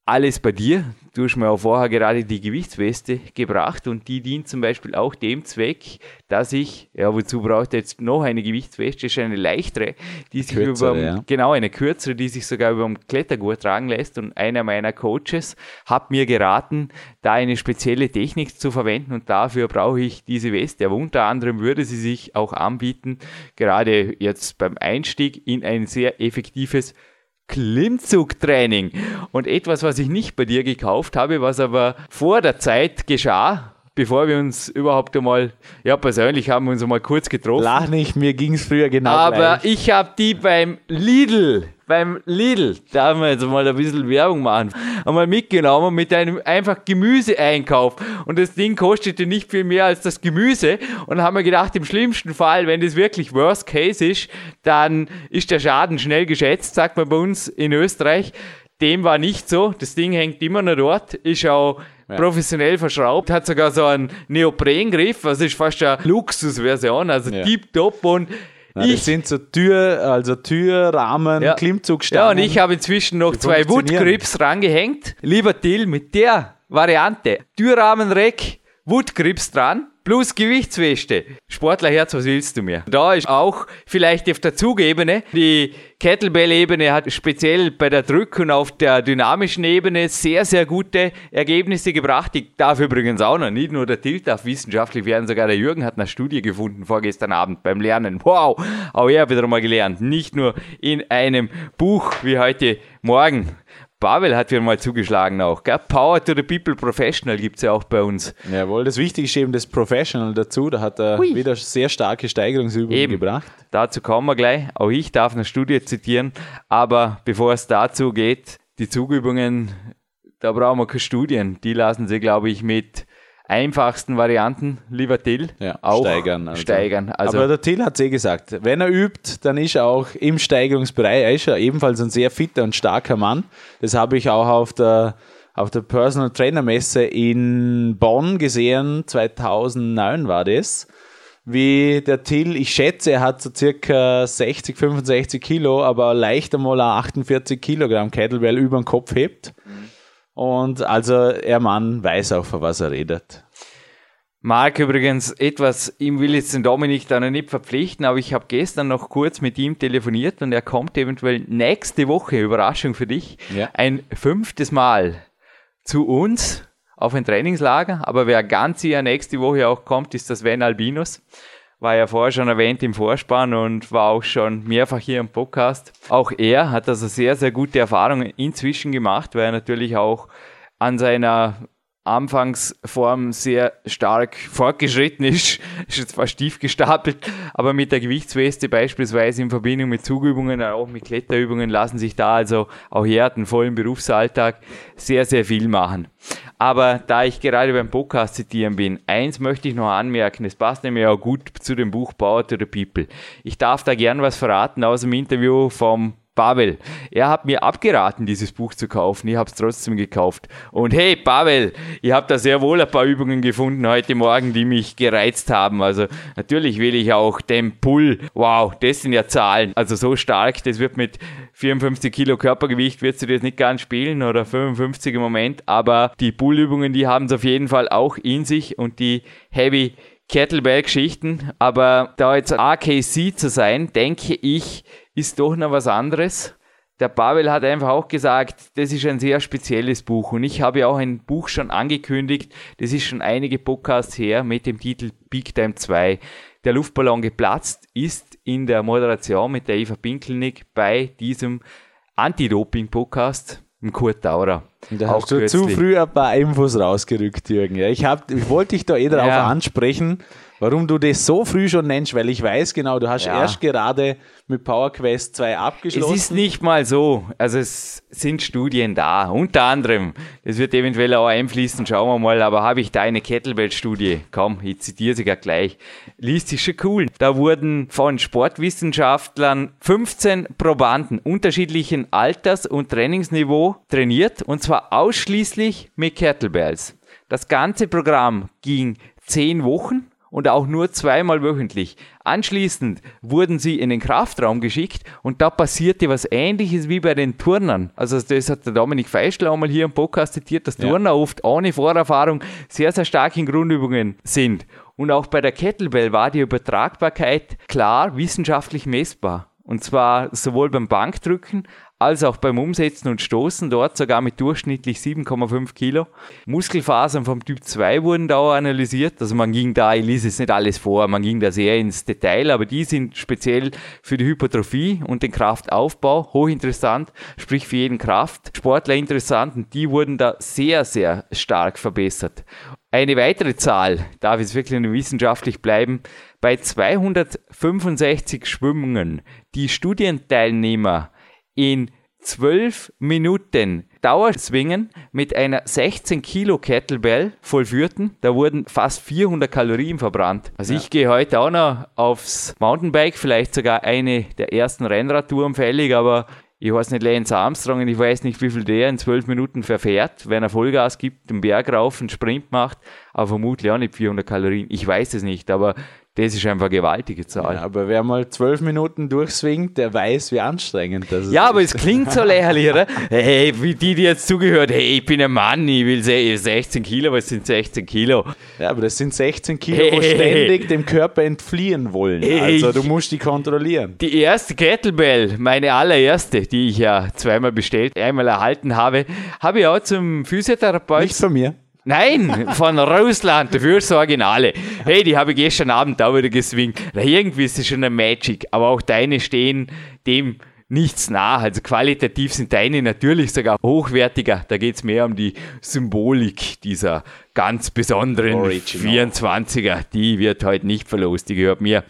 alles bei dir. Du hast mir auch vorher gerade die Gewichtsweste gebracht und die dient zum Beispiel auch dem Zweck, dass ich, ja, wozu braucht jetzt noch eine Gewichtsweste? Das ist eine leichtere, die sich kürzere, über, ja. genau, eine kürzere, die sich sogar über dem Klettergurt tragen lässt und einer meiner Coaches hat mir geraten, da eine spezielle Technik zu verwenden und dafür brauche ich diese Weste. Aber unter anderem würde sie sich auch anbieten, gerade jetzt beim Einstieg in ein sehr effektives Klimmzugtraining. Und etwas, was ich nicht bei dir gekauft habe, was aber vor der Zeit geschah, bevor wir uns überhaupt einmal, ja persönlich haben wir uns einmal kurz getroffen. Lach nicht, mir ging es früher genau Aber gleich. ich habe die beim Lidl beim Lidl, da haben wir jetzt mal ein bisschen Werbung machen, einmal mitgenommen mit einem einfach Gemüseeinkauf. Und das Ding kostete nicht viel mehr als das Gemüse. Und haben wir gedacht, im schlimmsten Fall, wenn das wirklich Worst Case ist, dann ist der Schaden schnell geschätzt, sagt man bei uns in Österreich. Dem war nicht so. Das Ding hängt immer noch dort, ist auch ja. professionell verschraubt, hat sogar so einen Neoprengriff, also ist fast eine Luxusversion, also ja. top und Nein, das sind so Tür, also Türrahmen, ja. Klimmzugstangen. Ja, und ich habe inzwischen noch zwei Woodgrips rangehängt. Lieber Till, mit der Variante Türrahmenreck, Woodgrips dran, plus Gewichtsweste. Sportlerherz, was willst du mir? Da ist auch vielleicht auf der Zugebene, die Kettlebell-Ebene hat speziell bei der Drück- und auf der dynamischen Ebene sehr, sehr gute Ergebnisse gebracht. Ich darf übrigens auch noch, nicht nur der Tilt darf wissenschaftlich werden, sogar der Jürgen hat eine Studie gefunden vorgestern Abend beim Lernen. Wow, auch er hat wieder mal gelernt. Nicht nur in einem Buch wie heute Morgen Pavel hat wieder mal zugeschlagen auch. Gell? Power to the People Professional gibt es ja auch bei uns. Jawohl, das Wichtige ist eben das Professional dazu. Da hat er Hui. wieder sehr starke Steigerungsübungen eben. gebracht. Dazu kommen wir gleich. Auch ich darf eine Studie zitieren. Aber bevor es dazu geht, die Zugübungen, da brauchen wir keine Studien. Die lassen sie, glaube ich, mit einfachsten Varianten, lieber Till, ja, auch steigern. Also. steigern. Also Aber der Till hat es eh gesagt, wenn er übt, dann ist er auch im Steigerungsbereich, er ist ja ebenfalls ein sehr fitter und starker Mann. Das habe ich auch auf der, auf der Personal Trainer Messe in Bonn gesehen, 2009 war das wie der Till, ich schätze, er hat so circa 60, 65 Kilo, aber leicht einmal 48 Kilogramm Kettlebell über den Kopf hebt. Und also er Mann weiß auch, von was er redet. Marc übrigens etwas, ihm will jetzt den Dominik da noch nicht verpflichten, aber ich habe gestern noch kurz mit ihm telefoniert und er kommt eventuell nächste Woche, Überraschung für dich, ja. ein fünftes Mal zu uns auf ein Trainingslager. Aber wer ganz sicher nächste Woche auch kommt, ist das Sven Albinus war ja vorher schon erwähnt im Vorspann und war auch schon mehrfach hier im Podcast. Auch er hat also sehr, sehr gute Erfahrungen inzwischen gemacht, weil er natürlich auch an seiner Anfangsform sehr stark fortgeschritten ist, ist jetzt fast tief gestapelt, aber mit der Gewichtsweste beispielsweise in Verbindung mit Zugübungen, auch mit Kletterübungen lassen sich da also auch hier hat einen vollen Berufsalltag sehr, sehr viel machen. Aber da ich gerade beim Podcast zitieren bin, eins möchte ich noch anmerken, es passt nämlich auch gut zu dem Buch Power to the People. Ich darf da gern was verraten aus dem Interview vom Pavel, er hat mir abgeraten, dieses Buch zu kaufen. Ich habe es trotzdem gekauft. Und hey, Pavel, ich habe da sehr wohl ein paar Übungen gefunden heute Morgen, die mich gereizt haben. Also natürlich will ich auch den Pull. Wow, das sind ja Zahlen. Also so stark, das wird mit 54 Kilo Körpergewicht, wirst du das nicht ganz spielen oder 55 im Moment. Aber die Pull-Übungen, die haben es auf jeden Fall auch in sich und die Heavy Kettlebell-Geschichten. Aber da jetzt AKC zu sein, denke ich, ist doch noch was anderes. Der Pavel hat einfach auch gesagt, das ist ein sehr spezielles Buch und ich habe auch ein Buch schon angekündigt, das ist schon einige Podcasts her mit dem Titel Big Time 2. der Luftballon geplatzt ist in der Moderation mit der Eva Pinkelnick bei diesem Anti-Doping-Podcast im Kurt Daurer. Da hast du zu früh ein paar Infos rausgerückt, Jürgen. Ja, ich, hab, ich wollte dich da eh darauf ja. ansprechen, warum du das so früh schon nennst, weil ich weiß genau, du hast ja. erst gerade mit PowerQuest 2 abgeschlossen. Es ist nicht mal so. Also es sind Studien da, unter anderem. Das wird eventuell auch einfließen, schauen wir mal. Aber habe ich da eine Kettlebell-Studie? Komm, ich zitiere sie gar gleich. Liest sich schon cool. Da wurden von Sportwissenschaftlern 15 Probanden unterschiedlichen Alters und Trainingsniveau trainiert und zwar ausschließlich mit Kettlebells. Das ganze Programm ging 10 Wochen und auch nur zweimal wöchentlich. Anschließend wurden sie in den Kraftraum geschickt und da passierte was ähnliches wie bei den Turnern. Also das hat der Dominik Feischl auch mal hier im Podcast zitiert, dass ja. Turner oft ohne Vorerfahrung sehr, sehr stark in Grundübungen sind. Und auch bei der Kettlebell war die Übertragbarkeit klar wissenschaftlich messbar. Und zwar sowohl beim Bankdrücken als auch beim Umsetzen und Stoßen, dort sogar mit durchschnittlich 7,5 Kilo. Muskelfasern vom Typ 2 wurden da analysiert, also man ging da, ich lese jetzt nicht alles vor, man ging da sehr ins Detail, aber die sind speziell für die Hypertrophie und den Kraftaufbau hochinteressant, sprich für jeden Kraftsportler interessant und die wurden da sehr, sehr stark verbessert. Eine weitere Zahl, darf es wirklich nur wissenschaftlich bleiben, bei 265 Schwimmungen, die Studienteilnehmer in 12 Minuten Dauerswingen mit einer 16 Kilo Kettlebell vollführten. Da wurden fast 400 Kalorien verbrannt. Also ja. ich gehe heute auch noch aufs Mountainbike, vielleicht sogar eine der ersten Rennradtouren fällig, aber ich weiß nicht, Lance Armstrong und ich weiß nicht, wie viel der in 12 Minuten verfährt, wenn er Vollgas gibt, den Berg rauf, einen Sprint macht, aber vermutlich auch nicht 400 Kalorien. Ich weiß es nicht, aber das ist einfach eine gewaltige Zahl. Ja, aber wer mal zwölf Minuten durchswingt, der weiß, wie anstrengend das ist. Ja, aber es klingt so lächerlich, oder? Hey, wie die, die jetzt zugehört, hey, ich bin ein Mann, ich will 16 Kilo, was sind 16 Kilo? Ja, aber das sind 16 Kilo, hey, die ständig dem Körper entfliehen wollen. Hey, also du musst die kontrollieren. Die erste Kettlebell, meine allererste, die ich ja zweimal bestellt, einmal erhalten habe, habe ich auch zum Physiotherapeuten. Nicht von mir. Nein, von Russland, dafür ist Originale. Hey, die habe ich gestern Abend auch wieder geswingt. Irgendwie ist es schon eine Magic, aber auch deine stehen dem nichts nach. Also qualitativ sind deine natürlich sogar hochwertiger. Da geht es mehr um die Symbolik dieser ganz besonderen Original. 24er. Die wird heute nicht verlost, die gehört mir.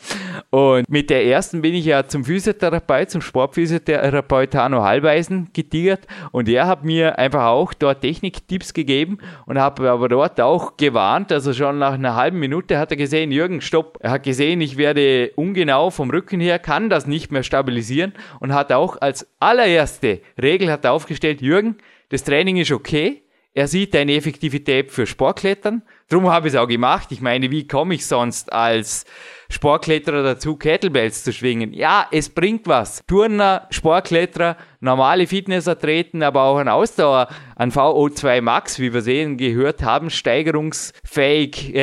Und mit der ersten bin ich ja zum Physiotherapeut, zum Sportphysiotherapeut Hanno Hallweisen getigert und er hat mir einfach auch dort Techniktipps gegeben und habe aber dort auch gewarnt, also schon nach einer halben Minute hat er gesehen, Jürgen, stopp. Er hat gesehen, ich werde ungenau vom Rücken her, kann das nicht mehr stabilisieren und hat auch als allererste Regel hat er aufgestellt, Jürgen, das Training ist okay, er sieht eine Effektivität für Sportklettern. Darum habe ich es auch gemacht. Ich meine, wie komme ich sonst als Sportkletterer dazu, Kettlebells zu schwingen? Ja, es bringt was. Turner, Sportkletterer, normale Fitnessathleten, aber auch ein Ausdauer, ein VO2 Max, wie wir sehen, gehört haben, steigerungsfähig.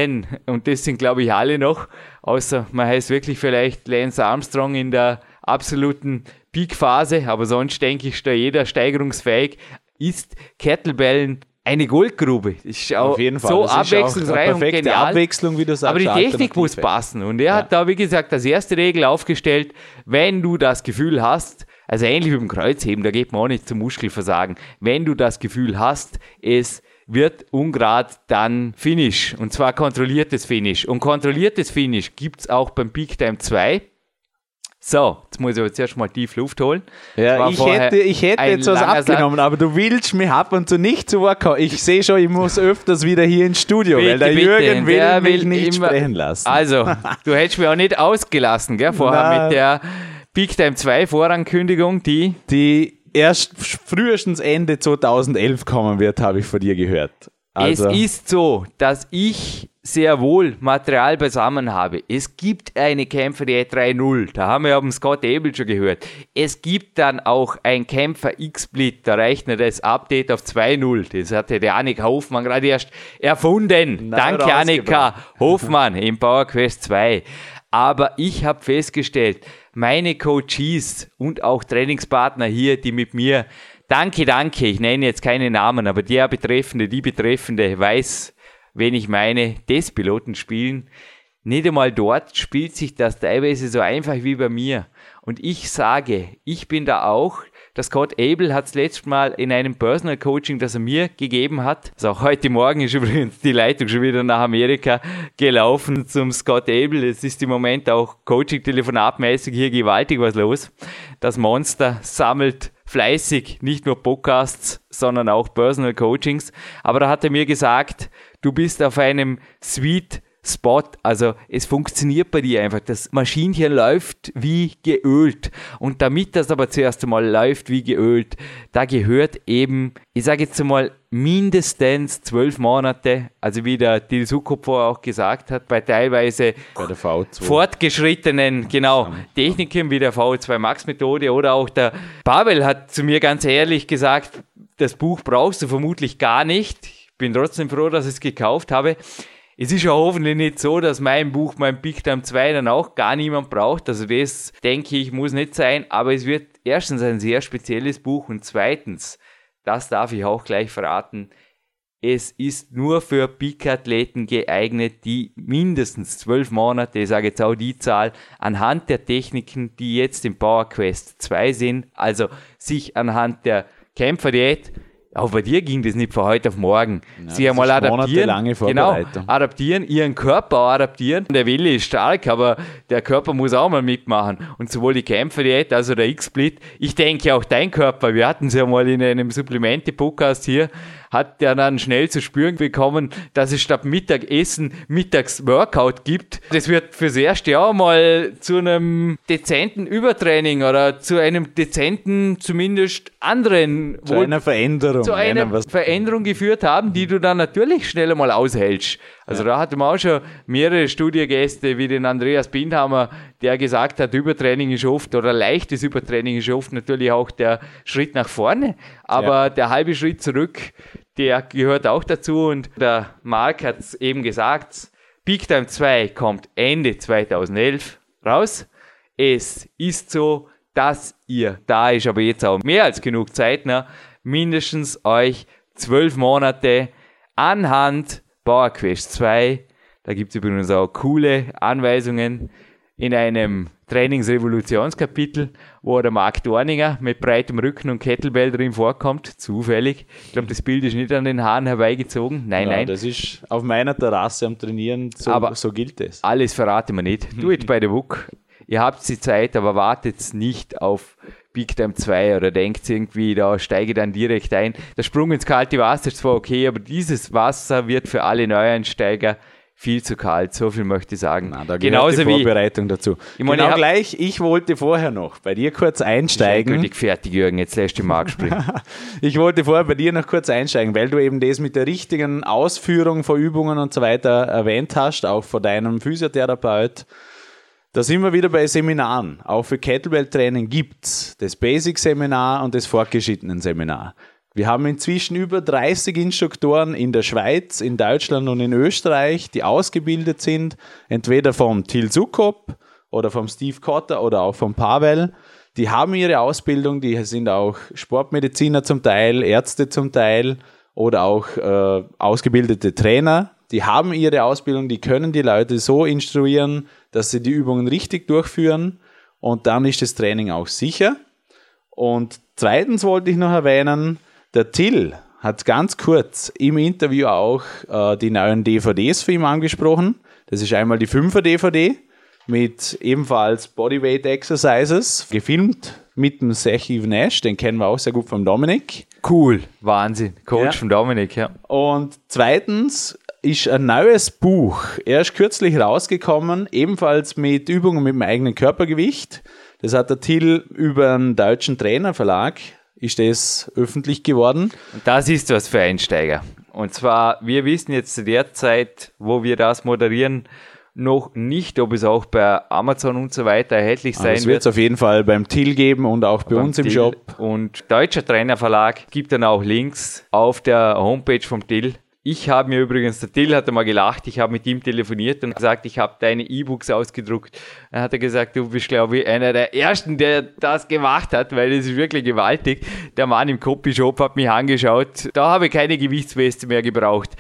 Und das sind, glaube ich, alle noch. Außer man heißt wirklich vielleicht Lance Armstrong in der absoluten Peak-Phase, aber sonst denke ich, da jeder steigerungsfähig. Ist Kettlebellen eine Goldgrube. Ist auch Auf jeden Fall. so abwechslungsreich und genial. Abwechslung, wie du sagst. Aber die Technik muss passen. Und er ja. hat da, wie gesagt, als erste Regel aufgestellt, wenn du das Gefühl hast, also ähnlich wie beim Kreuzheben, da geht man auch nicht zum Muskelversagen. Wenn du das Gefühl hast, es wird ungrad dann Finish. Und zwar kontrolliertes Finish. Und kontrolliertes Finish gibt es auch beim Peak Time 2. So, jetzt muss ich jetzt erst mal tief Luft holen. Ja, ich hätte, ich hätte jetzt was abgenommen, aber du willst mich ab und zu nicht zu Wort kommen. Ich sehe schon, ich muss öfters wieder hier ins Studio, bitte, weil der bitte, Jürgen will der mich will nicht immer, sprechen lassen. Also, du hättest mich auch nicht ausgelassen, gell, vorher Na, mit der Big Time 2 Vorankündigung, die... Die erst frühestens Ende 2011 kommen wird, habe ich von dir gehört. Also. Es ist so, dass ich sehr wohl Material beisammen habe. Es gibt eine Kämpfer die 3.0, da haben wir ja vom Scott Abel schon gehört. Es gibt dann auch ein Kämpfer X-Split, da rechnet das Update auf 2.0. Das hatte der Annika Hofmann gerade erst erfunden. Na, Danke Annika Hofmann im Power Quest 2. Aber ich habe festgestellt, meine Coaches und auch Trainingspartner hier, die mit mir Danke, danke. Ich nenne jetzt keine Namen, aber der Betreffende, die Betreffende weiß, wen ich meine, des Piloten spielen. nicht einmal dort spielt sich das teilweise so einfach wie bei mir. Und ich sage, ich bin da auch der Scott Abel hat es letztes Mal in einem Personal Coaching, das er mir gegeben hat. Also auch heute Morgen ist übrigens die Leitung schon wieder nach Amerika gelaufen zum Scott Abel. Es ist im Moment auch Coaching-Telefonatmäßig hier gewaltig was los. Das Monster sammelt fleißig nicht nur Podcasts, sondern auch Personal Coachings. Aber da hat er mir gesagt, du bist auf einem Sweet Spot. Also es funktioniert bei dir einfach. Das Maschinchen läuft wie geölt. Und damit das aber zuerst einmal läuft wie geölt, da gehört eben, ich sage jetzt einmal, mindestens zwölf Monate, also wie der Til Sukop vorher auch gesagt hat, bei teilweise bei der V2. fortgeschrittenen genau, Techniken wie der V2 Max Methode oder auch der Pavel hat zu mir ganz ehrlich gesagt, das Buch brauchst du vermutlich gar nicht. Ich bin trotzdem froh, dass ich es gekauft habe. Es ist ja hoffentlich nicht so, dass mein Buch, mein Big Time 2 dann auch gar niemand braucht. Also das, denke ich, muss nicht sein. Aber es wird erstens ein sehr spezielles Buch und zweitens, das darf ich auch gleich verraten, es ist nur für Peak-Athleten geeignet, die mindestens zwölf Monate, ich sage jetzt auch die Zahl, anhand der Techniken, die jetzt im Power Quest 2 sind, also sich anhand der Kämpferdiät auch bei dir ging das nicht von heute auf morgen. Ja, Sie einmal adaptieren, genau, adaptieren, ihren Körper adaptieren. Der Wille ist stark, aber der Körper muss auch mal mitmachen. Und sowohl die Kämpferdiät, also der X-Split, ich denke auch dein Körper, wir hatten es ja mal in einem Supplemente-Podcast hier, hat der dann schnell zu spüren bekommen, dass es statt Mittagessen Mittags-Workout gibt. Das wird fürs erste Jahr mal zu einem dezenten Übertraining oder zu einem dezenten, zumindest anderen. Zu einer Veränderung. Zu einer Veränderung geführt haben, die du dann natürlich schneller mal aushältst. Also ja. da hatten wir auch schon mehrere Studiogäste, wie den Andreas Bindhammer, der gesagt hat, Übertraining ist oft oder leichtes Übertraining ist oft natürlich auch der Schritt nach vorne, aber ja. der halbe Schritt zurück, der gehört auch dazu und der Marc hat es eben gesagt, Big Time 2 kommt Ende 2011 raus. Es ist so, dass ihr, da ist aber jetzt auch mehr als genug Zeit, ne, mindestens euch zwölf Monate anhand Power Quest 2. Da gibt es übrigens auch coole Anweisungen in einem Trainingsrevolutionskapitel, wo der Marc Dorninger mit breitem Rücken und Kettlebell drin vorkommt, zufällig. Ich glaube, das Bild ist nicht an den Haaren herbeigezogen. Nein, ja, nein. Das ist auf meiner Terrasse am Trainieren, so, aber so gilt es. Alles verrate man nicht. Do it bei der WUK. Ihr habt die Zeit, aber wartet nicht auf Big Time 2 oder denkt irgendwie, da steige dann direkt ein. Der Sprung ins kalte Wasser ist zwar okay, aber dieses Wasser wird für alle Neueinsteiger viel zu kalt, so viel möchte ich sagen. Na, da Genauso die Vorbereitung wie, dazu. Ich meine, genau gleich, ich wollte vorher noch bei dir kurz einsteigen. Ich bin fertig, Jürgen, jetzt lässt die Mark springen. ich wollte vorher bei dir noch kurz einsteigen, weil du eben das mit der richtigen Ausführung von Übungen und so weiter erwähnt hast, auch von deinem Physiotherapeut. Da sind wir wieder bei Seminaren. Auch für Kettlebell-Training gibt es das Basic-Seminar und das Fortgeschrittenen-Seminar. Wir haben inzwischen über 30 Instruktoren in der Schweiz, in Deutschland und in Österreich, die ausgebildet sind, entweder vom Til Sukop oder vom Steve Cotter oder auch vom Pavel. Die haben ihre Ausbildung, die sind auch Sportmediziner zum Teil, Ärzte zum Teil oder auch äh, ausgebildete Trainer. Die haben ihre Ausbildung, die können die Leute so instruieren, dass sie die Übungen richtig durchführen und dann ist das Training auch sicher. Und zweitens wollte ich noch erwähnen, der Till hat ganz kurz im Interview auch äh, die neuen DVDs für ihn angesprochen. Das ist einmal die 5er DVD mit ebenfalls Bodyweight Exercises, gefilmt mit dem Sechiv Nash, den kennen wir auch sehr gut vom Dominik. Cool, Wahnsinn, Coach ja. von Dominik, ja. Und zweitens ist ein neues Buch erst kürzlich rausgekommen, ebenfalls mit Übungen mit dem eigenen Körpergewicht. Das hat der Till über einen deutschen Trainerverlag, ist das öffentlich geworden. Und das ist was für Einsteiger. Und zwar, wir wissen jetzt zu der Zeit, wo wir das moderieren, noch nicht, ob es auch bei Amazon und so weiter erhältlich sein wird. Es wird es auf jeden Fall beim Till geben und auch bei uns im Till. Shop. Und Deutscher Trainerverlag gibt dann auch Links auf der Homepage vom Till ich habe mir übrigens, der Till hat mal gelacht, ich habe mit ihm telefoniert und gesagt, ich habe deine E-Books ausgedruckt. Dann hat er gesagt, du bist, glaube ich, einer der Ersten, der das gemacht hat, weil es ist wirklich gewaltig. Der Mann im Copyshop hat mich angeschaut. Da habe ich keine Gewichtsweste mehr gebraucht.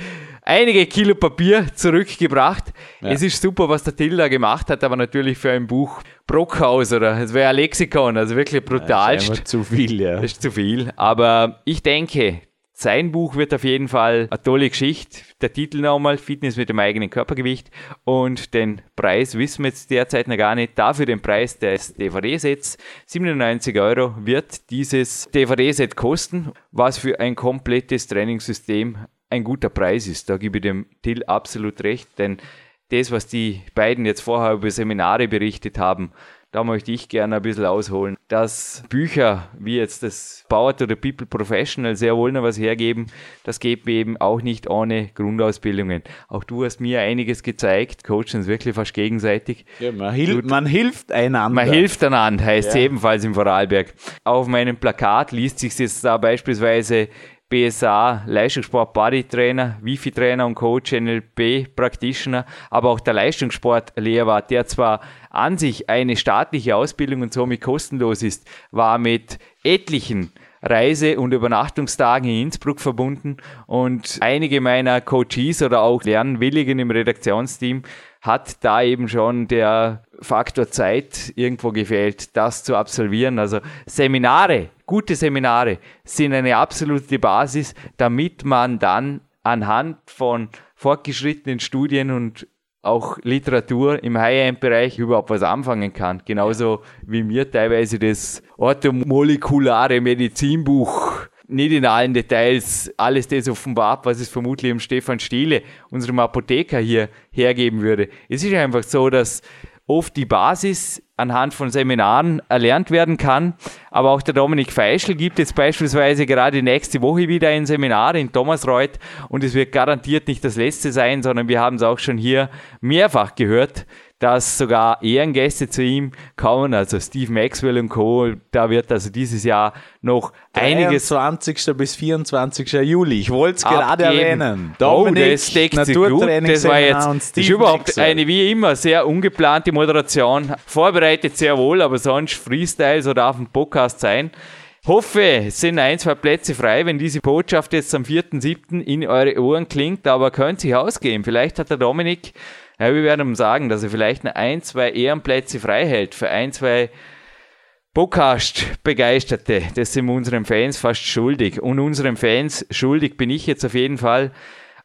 einige Kilo Papier zurückgebracht. Ja. Es ist super, was der Till da gemacht hat, aber natürlich für ein Buch Brockhaus oder es wäre ein Lexikon, also wirklich brutal. Ja, zu viel, ja. Das ist zu viel. Aber ich denke, sein Buch wird auf jeden Fall eine tolle Geschichte. Der Titel nochmal, Fitness mit dem eigenen Körpergewicht. Und den Preis wissen wir jetzt derzeit noch gar nicht. Dafür den Preis des DVD-Sets. 97 Euro wird dieses DVD-Set kosten, was für ein komplettes Trainingssystem ein guter Preis ist. Da gebe ich dem Till absolut recht, denn das, was die beiden jetzt vorher über Seminare berichtet haben, da möchte ich gerne ein bisschen ausholen, dass Bücher wie jetzt das Power to the People Professional sehr wohl noch was hergeben. Das geht eben auch nicht ohne Grundausbildungen. Auch du hast mir einiges gezeigt, coachen uns wirklich fast gegenseitig. Ja, man, hil du, man, hilft einander. Man hilft einander, heißt ja. ebenfalls im Vorarlberg. Auf meinem Plakat liest sich jetzt da beispielsweise BSA, Leistungssport Body Trainer, Wifi Trainer und Coach, NLP Practitioner, aber auch der Leistungssportlehrer, der zwar an sich eine staatliche Ausbildung und somit kostenlos ist, war mit etlichen Reise- und Übernachtungstagen in Innsbruck verbunden und einige meiner Coaches oder auch Lernwilligen im Redaktionsteam hat da eben schon der Faktor Zeit irgendwo gefehlt, das zu absolvieren. Also Seminare, gute Seminare sind eine absolute Basis, damit man dann anhand von fortgeschrittenen Studien und auch Literatur im High-End-Bereich überhaupt was anfangen kann. Genauso wie mir teilweise das orthomolekulare Medizinbuch nicht in allen Details alles das offenbart, was es vermutlich im Stefan Stiele, unserem Apotheker hier, hergeben würde. Es ist einfach so, dass oft die Basis anhand von Seminaren erlernt werden kann. Aber auch der Dominik Feischl gibt jetzt beispielsweise gerade nächste Woche wieder ein Seminar in Thomasreuth und es wird garantiert nicht das letzte sein, sondern wir haben es auch schon hier mehrfach gehört, dass sogar Ehrengäste zu ihm kommen, also Steve Maxwell und Co. Da wird also dieses Jahr noch einiges. 20. bis 24. Juli. Ich wollte es gerade erwähnen. Dominik, oh, das deckt sich gut. Das war jetzt ist überhaupt Maxwell. eine wie immer sehr ungeplante Moderation. Vorbereitet sehr wohl, aber sonst Freestyles oder auf dem Podcast sein hoffe, es sind ein, zwei Plätze frei, wenn diese Botschaft jetzt am 4.7. in eure Ohren klingt, aber könnt sich ausgehen. Vielleicht hat der Dominik ja, wir werden ihm sagen, dass er vielleicht ein, zwei Ehrenplätze frei hält für ein, zwei Podcast-Begeisterte. Das sind unseren Fans fast schuldig. Und unseren Fans schuldig bin ich jetzt auf jeden Fall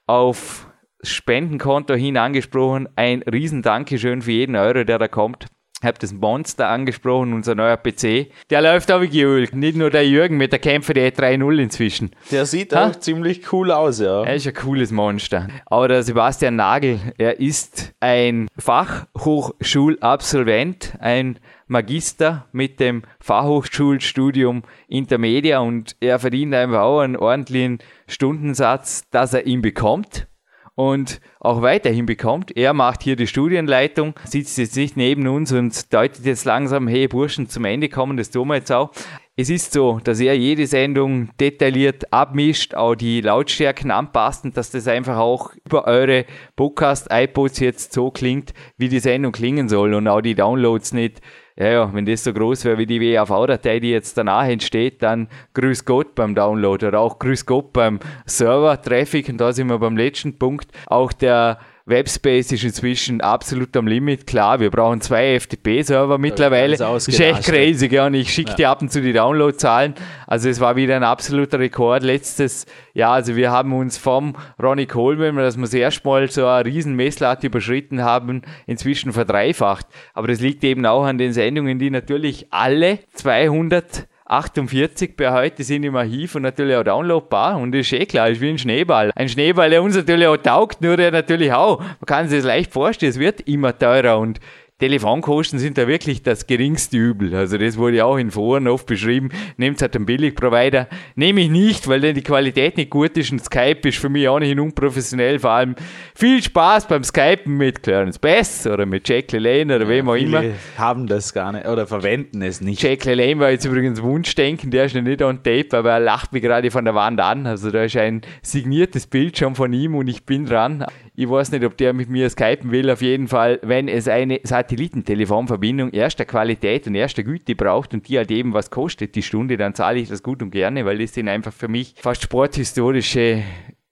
auf Spendenkonto hin angesprochen. Ein riesen Dankeschön für jeden Euro, der da kommt. Ich habe das Monster angesprochen, unser neuer PC. Der läuft aber geölt. Nicht nur der Jürgen mit der Kämpfer der 3.0 inzwischen. Der sieht ha? auch ziemlich cool aus, ja. Er ist ein cooles Monster. Aber der Sebastian Nagel, er ist ein Fachhochschulabsolvent, ein Magister mit dem Fachhochschulstudium Intermedia und er verdient einfach auch einen ordentlichen Stundensatz, dass er ihn bekommt und auch weiterhin bekommt. Er macht hier die Studienleitung, sitzt jetzt nicht neben uns und deutet jetzt langsam, hey Burschen, zum Ende kommen, das tun wir jetzt auch. Es ist so, dass er jede Sendung detailliert abmischt, auch die Lautstärken anpasst und dass das einfach auch über eure Podcast-iPods jetzt so klingt, wie die Sendung klingen soll und auch die Downloads nicht ja, ja, wenn das so groß wäre wie die WAV-Datei, die jetzt danach entsteht, dann grüß Gott beim Download oder auch grüß Gott beim Server-Traffic. Und da sind wir beim letzten Punkt. Auch der Webspace ist inzwischen absolut am Limit. Klar, wir brauchen zwei FTP-Server mittlerweile. Das ist echt crazy, gell? Und ich schicke ja. dir ab und zu die Downloadzahlen. Also es war wieder ein absoluter Rekord letztes Jahr. Also wir haben uns vom Ronnie Coleman, dass wir das erste Mal so eine riesen Messlatte überschritten haben, inzwischen verdreifacht. Aber das liegt eben auch an den Sendungen, die natürlich alle 200 48 bei heute sind im Archiv und natürlich auch downloadbar und das ist eh klar, ist wie ein Schneeball. Ein Schneeball, der uns natürlich auch taugt, nur der natürlich auch, man kann sich das leicht vorstellen, es wird immer teurer und Telefonkosten sind da wirklich das geringste Übel. Also das wurde auch in Foren oft beschrieben. Nehmt halt einen Billigprovider. Nehme ich nicht, weil dann die Qualität nicht gut ist und Skype ist für mich auch nicht unprofessionell. Vor allem viel Spaß beim Skypen mit Clarence Bass oder mit Jack LaLanne oder ja, wem auch immer. haben das gar nicht oder verwenden es nicht. Jack LaLanne war jetzt übrigens Wunschdenken, der ist noch nicht on tape, aber er lacht mich gerade von der Wand an. Also da ist ein signiertes Bild schon von ihm und ich bin dran. Ich weiß nicht, ob der mit mir skypen will. Auf jeden Fall, wenn es eine Satellitentelefonverbindung erster Qualität und erster Güte braucht und die halt eben was kostet die Stunde, dann zahle ich das gut und gerne, weil das sind einfach für mich fast sporthistorische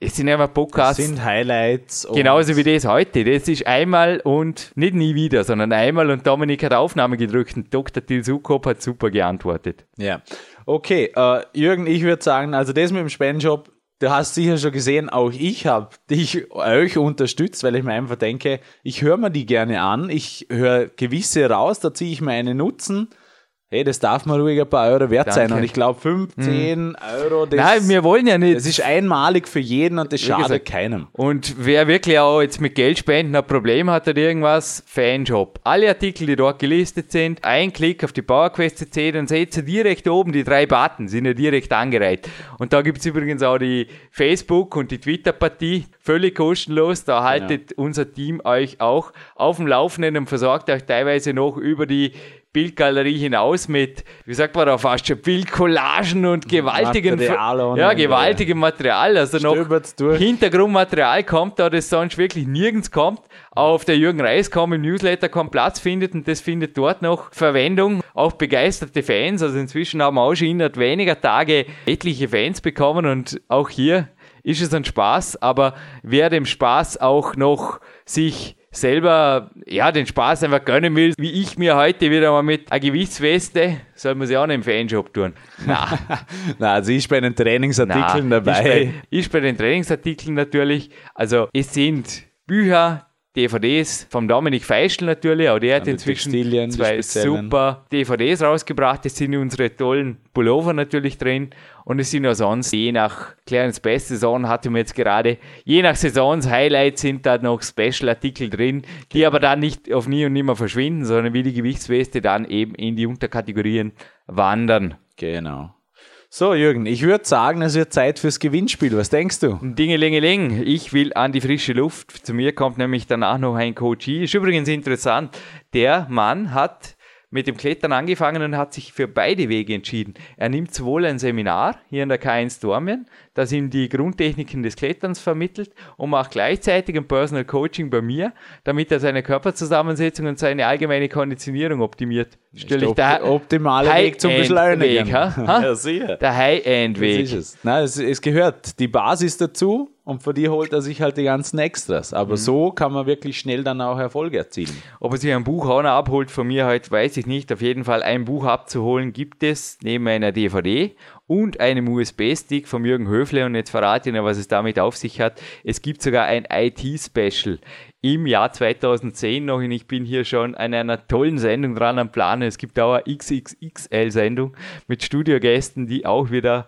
es sind einfach Podcasts. Das sind Highlights. Genauso wie das heute. Das ist einmal und nicht nie wieder, sondern einmal und Dominik hat Aufnahme gedrückt und Dr. Til Sukop hat super geantwortet. Ja. Okay, äh, Jürgen, ich würde sagen, also das mit dem Spendenshop, du hast sicher schon gesehen, auch ich habe dich, euch unterstützt, weil ich mir einfach denke, ich höre mir die gerne an, ich höre gewisse raus, da ziehe ich mir einen Nutzen Hey, das darf mal ruhig ein paar Euro wert Danke. sein. Und ich glaube, 15 mhm. Euro, das, Nein, wir wollen ja nicht. Das ist einmalig für jeden und das schadet gesagt, keinem. Und wer wirklich auch jetzt mit Geldspenden ein Problem hat oder irgendwas, Fanshop. Alle Artikel, die dort gelistet sind, ein Klick auf die PowerQuest CC, dann seht ihr direkt oben die drei Buttons, sind ja direkt angereiht. Und da gibt es übrigens auch die Facebook- und die Twitter-Partie, völlig kostenlos. Da haltet ja. unser Team euch auch auf dem Laufenden und versorgt euch teilweise noch über die Bildgalerie hinaus mit, wie sagt man da fast schon, Bildcollagen und gewaltigen Material ja, gewaltigem Material. Also noch Hintergrundmaterial kommt da, das sonst wirklich nirgends kommt. Auf der Jürgen Reis.com im Newsletter kaum Platz findet und das findet dort noch Verwendung. Auch begeisterte Fans, also inzwischen haben wir auch schon innerhalb weniger Tage etliche Fans bekommen und auch hier ist es ein Spaß, aber wer dem Spaß auch noch sich selber ja, den Spaß einfach gönnen will, wie ich mir heute wieder mal mit einer Gewichtsweste, soll man sie auch nicht im Fanshop tun. Na, Na also ich bei den Trainingsartikeln Na, dabei. Ich bei, ich bei den Trainingsartikeln natürlich. Also es sind Bücher, DVDs vom Dominik Feischl natürlich, auch der hat inzwischen zwei super DVDs rausgebracht. Es sind unsere tollen Pullover natürlich drin und es sind auch sonst, je nach Clarence Best Saison hatten wir jetzt gerade, je nach Saisons Highlights sind da noch Special-Artikel drin, die aber dann nicht auf nie und nimmer verschwinden, sondern wie die Gewichtsweste dann eben in die Unterkategorien wandern. Genau. So, Jürgen, ich würde sagen, es wird Zeit fürs Gewinnspiel. Was denkst du? Dingelingeling, ich will an die frische Luft. Zu mir kommt nämlich danach noch ein Coach. Ist übrigens interessant. Der Mann hat mit dem Klettern angefangen und hat sich für beide Wege entschieden. Er nimmt sowohl ein Seminar hier in der K1 Dormien, das ihm die Grundtechniken des Kletterns vermittelt und macht gleichzeitig ein Personal Coaching bei mir, damit er seine Körperzusammensetzung und seine allgemeine Konditionierung optimiert. Stelle ich der optimale Weg zum Beschleunigen. Weg, ha? Ha? Ja, sicher. Der High-End-Weg. Es. Nein, es, es gehört die Basis dazu und für die holt er sich halt die ganzen Extras. Aber mhm. so kann man wirklich schnell dann auch Erfolge erzielen. Ob er sich ein Buch auch noch abholt von mir heute, weiß ich nicht. Auf jeden Fall ein Buch abzuholen gibt es neben einer DVD und einem USB-Stick von Jürgen Höfle. Und jetzt verrate ich Ihnen, was es damit auf sich hat. Es gibt sogar ein IT-Special im Jahr 2010 noch und ich bin hier schon an einer tollen Sendung dran am Plan. Es gibt auch eine XXXL-Sendung mit Studiogästen, die auch wieder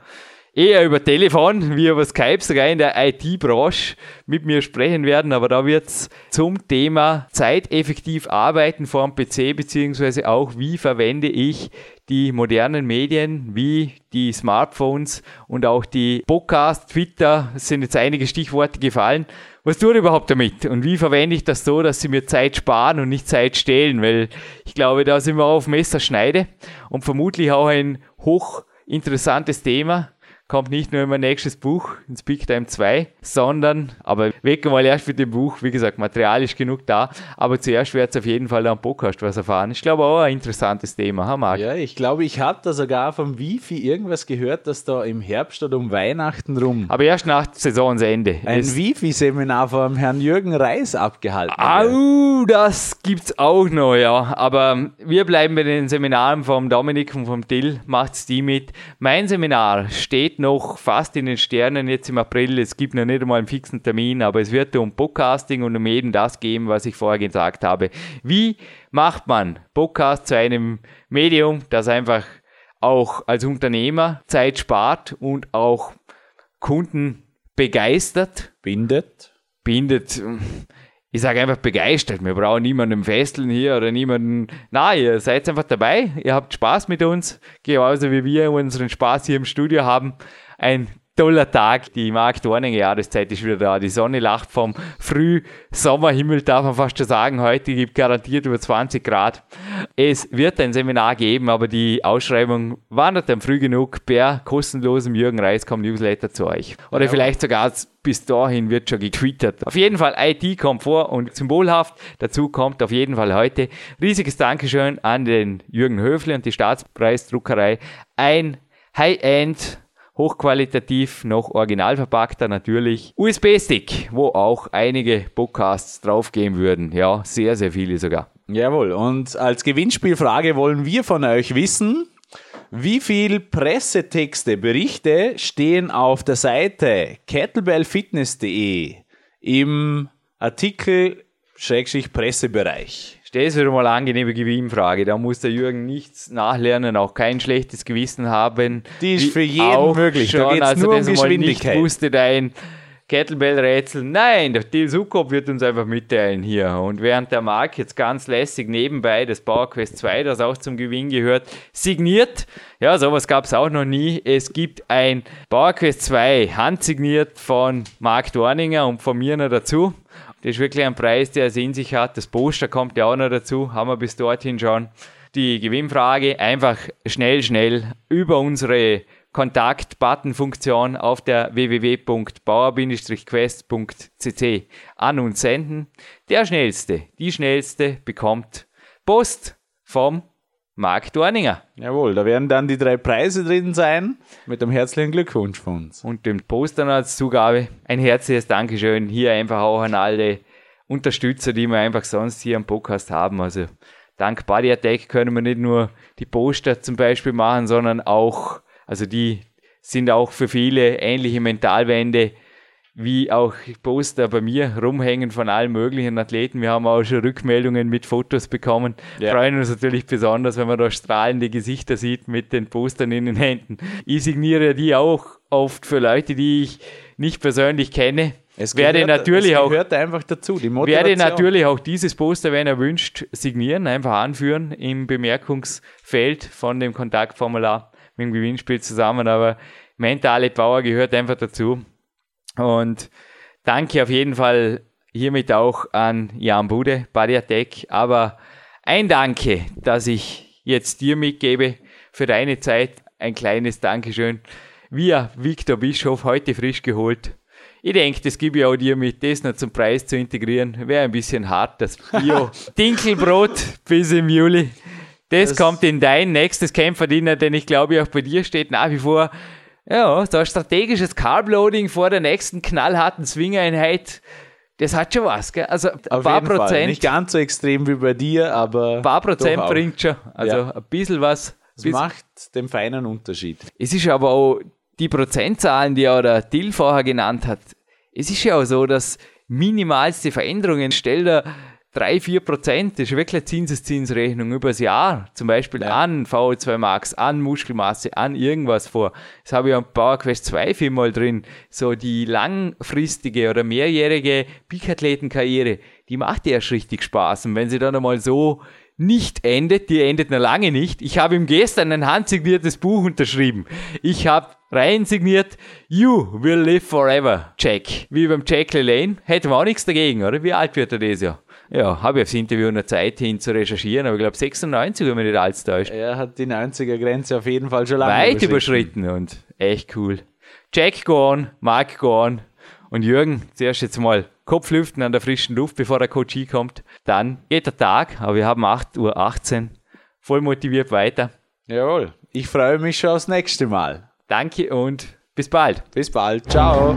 eher über Telefon wie über Skype sogar in der IT-Branche mit mir sprechen werden, aber da wird es zum Thema zeiteffektiv arbeiten vor dem PC, beziehungsweise auch wie verwende ich die modernen Medien wie die Smartphones und auch die Podcast, Twitter, sind jetzt einige Stichworte gefallen. Was tue ich überhaupt damit? Und wie verwende ich das so, dass sie mir Zeit sparen und nicht Zeit stehlen? Weil ich glaube, da sind wir auf Messerschneide und vermutlich auch ein hochinteressantes Thema kommt nicht nur in mein nächstes Buch, ins Big Time 2, sondern, aber weg mal erst mit dem Buch, wie gesagt, Material ist genug da, aber zuerst wird es auf jeden Fall am Podcast was erfahren. Ich glaube auch ein interessantes Thema, ha, Marc? Ja, ich glaube, ich habe da sogar vom Wifi irgendwas gehört, dass da im Herbst oder um Weihnachten rum. Aber erst nach Saisonsende. Ein Wifi-Seminar vom Herrn Jürgen Reis abgehalten. Au, das gibt's auch noch, ja. Aber wir bleiben bei den Seminaren vom Dominik und vom Till, macht's die mit. Mein Seminar steht noch fast in den Sternen jetzt im April. Es gibt noch nicht einmal einen fixen Termin, aber es wird um Podcasting und um eben das geben, was ich vorher gesagt habe. Wie macht man Podcast zu einem Medium, das einfach auch als Unternehmer Zeit spart und auch Kunden begeistert? Bindet. Bindet ich sage einfach begeistert. Wir brauchen niemanden festeln hier oder niemanden. Na, ihr seid einfach dabei. Ihr habt Spaß mit uns. Genauso wie wir unseren Spaß hier im Studio haben. Ein toller Tag. Die markt Jahreszeit ist wieder da. Die Sonne lacht vom Früh-Sommerhimmel, darf man fast schon sagen. Heute gibt garantiert über 20 Grad. Es wird ein Seminar geben, aber die Ausschreibung wandert dann früh genug per kostenlosem Jürgen Reiskom Newsletter zu euch. Oder ja. vielleicht sogar bis dahin wird schon getweetet. Auf jeden Fall IT kommt vor und symbolhaft. Dazu kommt auf jeden Fall heute riesiges Dankeschön an den Jürgen Höfle und die Staatspreisdruckerei. Ein High-End hochqualitativ, noch original verpackter natürlich. USB-Stick, wo auch einige Podcasts draufgehen würden. Ja, sehr, sehr viele sogar. Jawohl, und als Gewinnspielfrage wollen wir von euch wissen, wie viel Pressetexte, Berichte stehen auf der Seite kettlebellfitness.de im Artikel Schrägstrich Pressebereich? Stell es wieder mal angenehme Gewinnfrage. Da muss der Jürgen nichts nachlernen, auch kein schlechtes Gewissen haben. Die ist für jeden möglich. Schon, da geht's also nur um Geschwindigkeit. Nicht wusste dein Kettlebell-Rätsel. Nein, der Till Sukop wird uns einfach mitteilen hier. Und während der Marc jetzt ganz lässig nebenbei das PowerQuest 2, das auch zum Gewinn gehört, signiert. Ja, sowas gab es auch noch nie. Es gibt ein PowerQuest 2, handsigniert von Marc Dorninger und von mir noch dazu. Das ist wirklich ein Preis, der es in sich hat. Das Poster kommt ja auch noch dazu. Haben wir bis dorthin schon. Die Gewinnfrage einfach schnell, schnell über unsere Kontakt-Button-Funktion auf der www.bauer-quest.cc an uns senden. Der Schnellste, die Schnellste bekommt Post vom Marc Dorninger. Jawohl, da werden dann die drei Preise drin sein mit einem herzlichen Glückwunsch von uns. Und dem Poster als Zugabe ein herzliches Dankeschön hier einfach auch an alle Unterstützer, die wir einfach sonst hier am Podcast haben. Also dank Body Attack können wir nicht nur die Poster zum Beispiel machen, sondern auch also die sind auch für viele ähnliche Mentalwände wie auch Poster bei mir rumhängen von allen möglichen Athleten. Wir haben auch schon Rückmeldungen mit Fotos bekommen. Ja. Freuen uns natürlich besonders, wenn man da strahlende Gesichter sieht mit den Postern in den Händen. Ich signiere die auch oft für Leute, die ich nicht persönlich kenne. Es werde gehört, natürlich es gehört einfach dazu, die Motivation. Werde natürlich auch dieses Poster, wenn er wünscht, signieren, einfach anführen im Bemerkungsfeld von dem Kontaktformular mit dem Gewinnspiel zusammen, aber mentale Power gehört einfach dazu. Und danke auf jeden Fall hiermit auch an Jan Bude, Badiatek, aber ein Danke, dass ich jetzt dir mitgebe für deine Zeit. Ein kleines Dankeschön. Wir, Viktor Bischof, heute frisch geholt. Ich denke, das gebe ich auch dir mit, das noch zum Preis zu integrieren. Wäre ein bisschen hart, das Bio-Dinkelbrot bis im Juli. Das, das kommt in dein nächstes Kämpferdiener, denn ich glaube auch bei dir steht nach wie vor ja, so ein strategisches Carbloading vor der nächsten knallharten Swing-Einheit. Das hat schon was, gell? Also ein Auf paar Prozent. Fall. Nicht ganz so extrem wie bei dir, aber. Ein paar Prozent bringt schon. Also ja. ein bisschen was. Es macht den feinen Unterschied. Es ist aber auch die Prozentzahlen, die auch der Till vorher genannt hat. Es ist ja auch so, dass minimalste Veränderungen, stell dir 3, 4 Prozent, das ist wirklich eine Zinseszinsrechnung über das Jahr, zum Beispiel ja. an VO2 Max, an Muskelmasse, an irgendwas vor. Das habe ich am PowerQuest 2 viermal drin. So die langfristige oder mehrjährige Peak-Athleten-Karriere, die macht erst richtig Spaß. Und wenn sie dann einmal so nicht endet, die endet noch lange nicht. Ich habe ihm gestern ein handsigniertes Buch unterschrieben. Ich habe rein signiert, You will live forever, Jack. Wie beim Jack LaLanne. Hätten wir auch nichts dagegen, oder? Wie alt wird er das Jahr? Ja, habe ich aufs Interview eine Zeit hin zu recherchieren, aber ich glaube 96, wenn mich nicht alles täuscht. Er hat die 90er-Grenze auf jeden Fall schon lange Weit überschritten. überschritten und echt cool. Jack gone, Mark gone und Jürgen, zuerst jetzt mal Kopflüften an der frischen Luft, bevor der Coach kommt. Dann geht der Tag, aber wir haben 8.18 Uhr, voll motiviert weiter. Jawohl, ich freue mich schon aufs nächste Mal. Danke und bis bald. Bis bald, ciao.